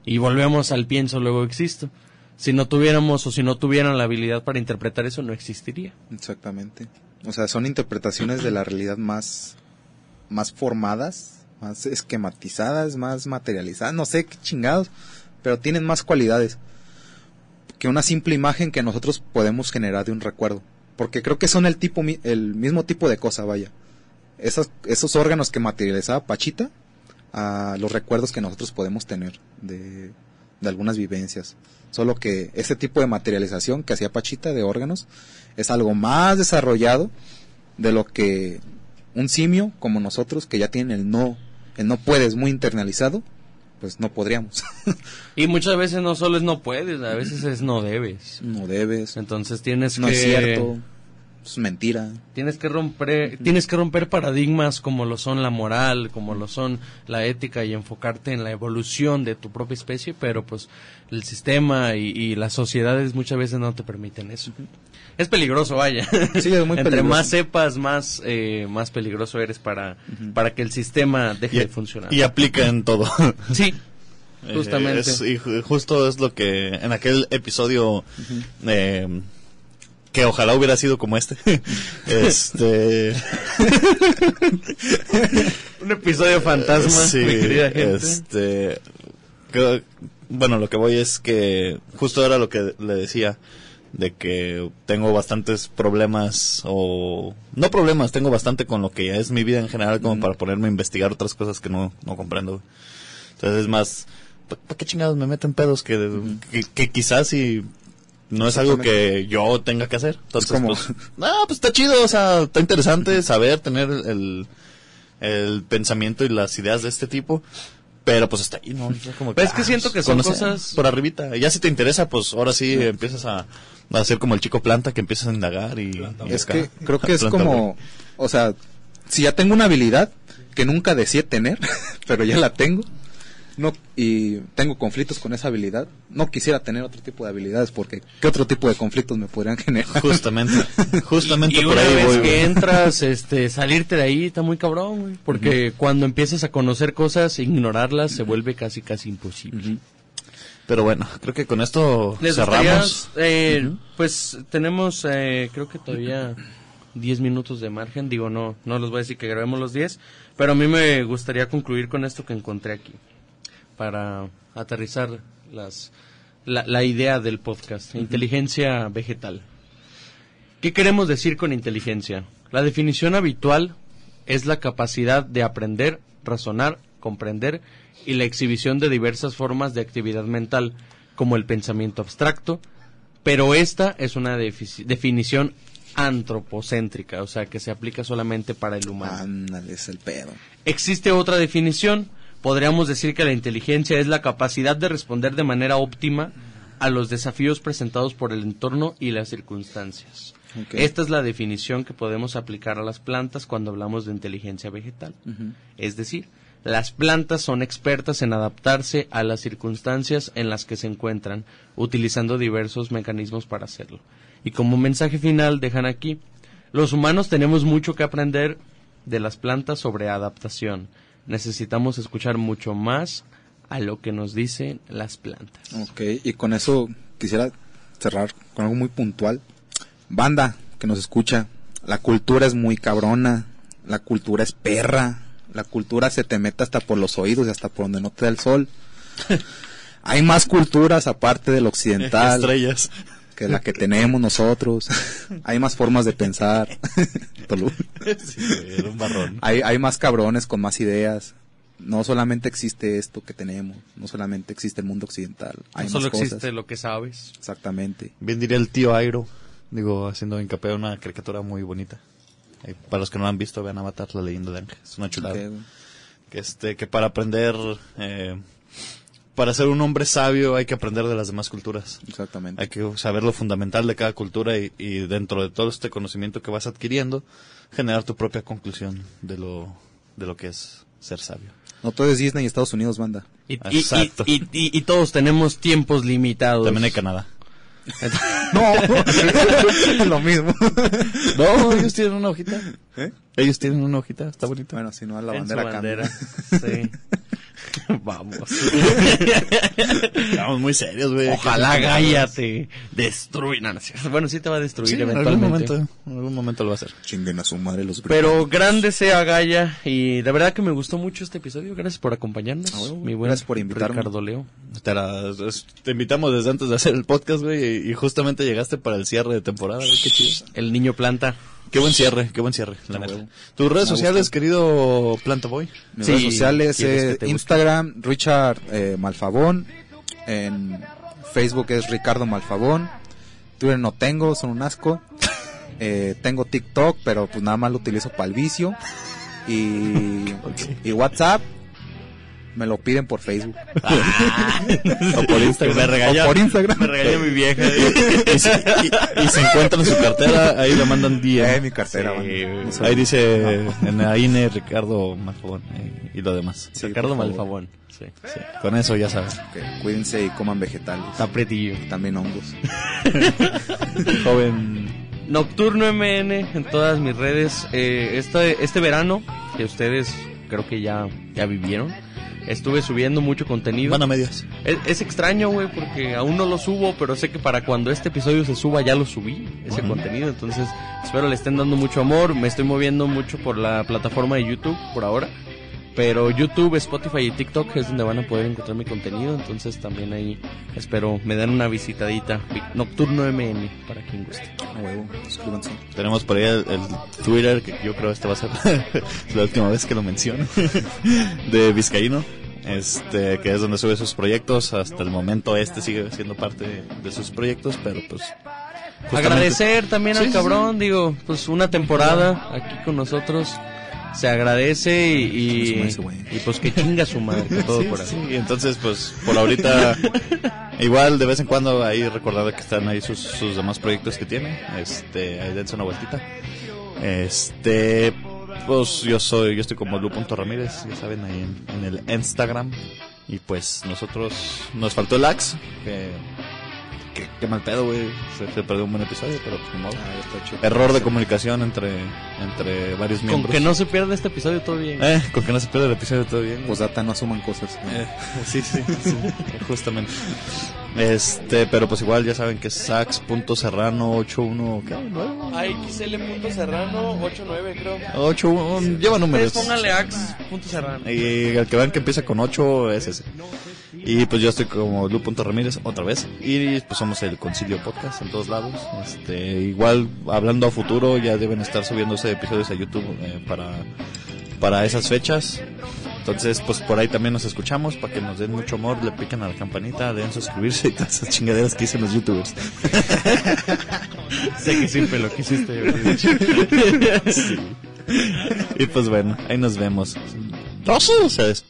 Y volvemos al pienso, luego existo. Si no tuviéramos o si no tuvieran la habilidad para interpretar eso, no existiría. Exactamente. O sea, son interpretaciones de la realidad más, más formadas, más esquematizadas, más materializadas, no sé qué chingados, pero tienen más cualidades que una simple imagen que nosotros podemos generar de un recuerdo. Porque creo que son el tipo, el mismo tipo de cosa, vaya. Esos, esos órganos que materializaba Pachita, a los recuerdos que nosotros podemos tener de, de algunas vivencias. Solo que ese tipo de materialización que hacía Pachita de órganos es algo más desarrollado de lo que un simio como nosotros que ya tiene el no, el no puedes muy internalizado, pues no podríamos. Y muchas veces no solo es no puedes, a veces es no debes. no debes, Entonces tienes no que es cierto, es mentira. Tienes que romper, tienes que romper paradigmas como lo son la moral, como lo son la ética y enfocarte en la evolución de tu propia especie, pero pues el sistema y, y las sociedades muchas veces no te permiten eso. Es peligroso, vaya. Sí, es muy Entre peligroso. más sepas, más eh, más peligroso eres para para que el sistema deje Y, de funcionar. y aplica en todo. sí, justamente. Eh, es- y ju- justo es lo que en aquel episodio eh, que ojalá hubiera sido como este. este Un episodio fantasma, sí, mi querida gente. este creo- bueno, lo que voy es que justo era lo que le decía de que tengo bastantes problemas o no problemas, tengo bastante con lo que es mi vida en general como para ponerme a investigar otras cosas que no, no comprendo. Entonces es más, ¿para qué chingados me meten pedos que, que, que quizás si no es algo que yo tenga que hacer? Entonces, pues, ah, pues está chido, o sea, está interesante saber, tener el, el pensamiento y las ideas de este tipo. Pero pues está ahí, ¿no? Es como Pero es que siento que son conocer cosas- Por arribita. Ya si te interesa, pues ahora sí empiezas a, a hacer como el chico planta que empiezas a indagar y... y Es que creo que es como, o sea, si ya tengo una habilidad que nunca deseé tener, pero ya la tengo, no y tengo conflictos con esa habilidad, no quisiera tener otro tipo de habilidades porque ¿qué otro tipo de conflictos me podrían generar? Justamente, justamente y por una ahí vez voy. que entras, este, salirte de ahí está muy cabrón, güey. Porque cuando empiezas a conocer cosas, ignorarlas se vuelve casi, casi imposible. Pero bueno, creo que con esto ¿Les gustaría, cerramos. eh, Pues tenemos, eh, creo que todavía 10 minutos de margen. Digo, no, no les voy a decir que grabemos los 10. Pero a mí me gustaría concluir con esto que encontré aquí. Para aterrizar las, la, la idea del podcast. Inteligencia vegetal. ¿Qué queremos decir con inteligencia? La definición habitual es la capacidad de aprender, razonar, comprender y la exhibición de diversas formas de actividad mental, como el pensamiento abstracto, pero esta es una definición antropocéntrica, o sea, que se aplica solamente para el humano. Ándale, es el pedo. Existe otra definición. Podríamos decir que la inteligencia es la capacidad de responder de manera óptima a los desafíos presentados por el entorno y las circunstancias. Esta es la definición que podemos aplicar a las plantas cuando hablamos de inteligencia vegetal. Es decir, las plantas son expertas en adaptarse a las circunstancias en las que se encuentran, utilizando diversos mecanismos para hacerlo. Y como mensaje final dejan aquí, los humanos tenemos mucho que aprender de las plantas sobre adaptación. Necesitamos escuchar mucho más a lo que nos dicen las plantas. Ok, y con eso quisiera cerrar con algo muy puntual. Banda que nos escucha, la cultura es muy cabrona, la cultura es perra, la cultura se te mete hasta por los oídos y hasta por donde no te da el sol. Hay más culturas aparte del occidental Estrellas. Que la que tenemos nosotros. Hay más formas de pensar. Tolu. Sí, era un barrón. hay, hay más cabrones con más ideas. No solamente existe esto que tenemos, no solamente existe el mundo occidental. Hay no solo más cosas. existe lo que sabes. Exactamente. Bien diría el tío Airo. Digo, haciendo hincapié en una caricatura muy bonita. Eh, para los que no lo han visto, vean Avatar, la leyenda de Aang. Es una chulada. Que, este, que para aprender, eh, para ser un hombre sabio hay que aprender de las demás culturas. Exactamente. Hay que saber lo fundamental de cada cultura y, y dentro de todo este conocimiento que vas adquiriendo, generar tu propia conclusión de lo, de lo que es ser sabio. No todo es Disney y Estados Unidos, banda. Y, y- Exacto. y- y- y todos tenemos tiempos limitados. También hay Canadá. No, lo mismo. No, ellos tienen una hojita. ¿Eh? Ellos tienen una hojita, está bonito. Bueno, si no, la bandera cambia. bandera. Sí. Vamos. Estamos muy serios, güey. Ojalá Gaia te destruya. No, no. Bueno, sí te va a destruir Sí, en algún eventualmente. momento, en algún momento lo va a hacer. Chinguen a su madre los Pero grande sea Gaia y la verdad que me gustó mucho este episodio. Gracias por acompañarnos. Ah, mi buen gracias por invitarme. Ricardo Leo. Te, la- es- te invitamos desde antes de hacer el podcast, güey, y, justamente llegaste para el cierre de temporada, güey, qué chido. El niño planta. Qué buen cierre, qué buen cierre, la neta. huevo. Tus redes sociales, querido Planta Boy. Mis Sí, redes sociales. Instagram, Richard eh, Malfabón. En Facebook es Ricardo Malfabón. Twitter no tengo, son un asco. Eh, tengo TikTok, pero pues nada más lo utilizo para el vicio. Y, y WhatsApp me lo piden por Facebook. o por Instagram. Me. O por Instagram. Me regañó mi vieja. y, si, y- y si encuentran su cartera, ahí le mandan DM. Eh, mi cartera, Sí. Ahí dice en la INE Ricardo Malfabón eh, y lo demás. Sí, Ricardo. Malfabón. Sí. Sí, con eso ya saben. Ok, Cuídense y coman vegetales. Está pretillo. También hongos. Joven. Nocturno MN en todas mis redes. Eh, este, este verano, que ustedes creo que ya, ya vivieron, estuve subiendo mucho contenido. Van a medias. Es, es extraño, güey, porque aún no lo subo, pero sé que para cuando este episodio se suba ya lo subí, ese contenido. Entonces, espero le estén dando mucho amor. Me estoy moviendo mucho por la plataforma de YouTube por ahora. Pero YouTube, Spotify y TikTok es donde van a poder encontrar mi contenido. Entonces, también ahí espero me den una visitadita. Vi- Nocturno MN, para quien guste. A huevo, suscríbanse. Tenemos por ahí el, el Twitter, que yo creo este va a ser la última vez que lo menciono, de Vizcaíno, este, que es donde sube sus proyectos. Hasta el momento este sigue siendo parte de, de sus proyectos, pero pues... justamente- Agradecer también Sí, al sí, cabrón, digo, pues una temporada aquí con nosotros. Se agradece y, pues que chinga su madre, con todo Sí, sí, entonces pues por ahorita igual de vez en cuando ahí recordar que están ahí sus, sus demás proyectos que tiene, este, ahí dense una vueltita. Este, pues yo soy, yo estoy como Lu.ramírez, ya saben, ahí en, en el Instagram. Y pues nosotros, nos faltó el Axe, que, que, que mal pedo, güey, se, se perdió un buen episodio, pero pues ni modo. Ah, está chido. Error de comunicación entre, entre varios Con miembros. que no se pierda este episodio todo bien. Eh, con que no se pierda el episodio todo bien. Pues data, no asuman cosas. Eh, sí, sí, sí, justamente. Este, pero pues igual ya saben que es sax.serrano81, ¿qué? AXL.serrano 89 creo. 8, un- lleva números. Ustedes pónganle ax.serrano. Y el que vean que empieza con 8 es ese. Y pues yo estoy como Lu.ramírez otra vez. Y pues somos el Concilio Podcast en todos lados. Este, igual hablando a futuro ya deben estar subiéndose episodios a YouTube eh, para, para esas fechas. Entonces, pues por ahí también nos escuchamos para que nos den mucho amor, le piquen a la campanita, den suscribirse y todas esas chingaderas que dicen los youtubers. Sé que siempre lo quisiste. güey. Y pues bueno, ahí nos vemos. Des-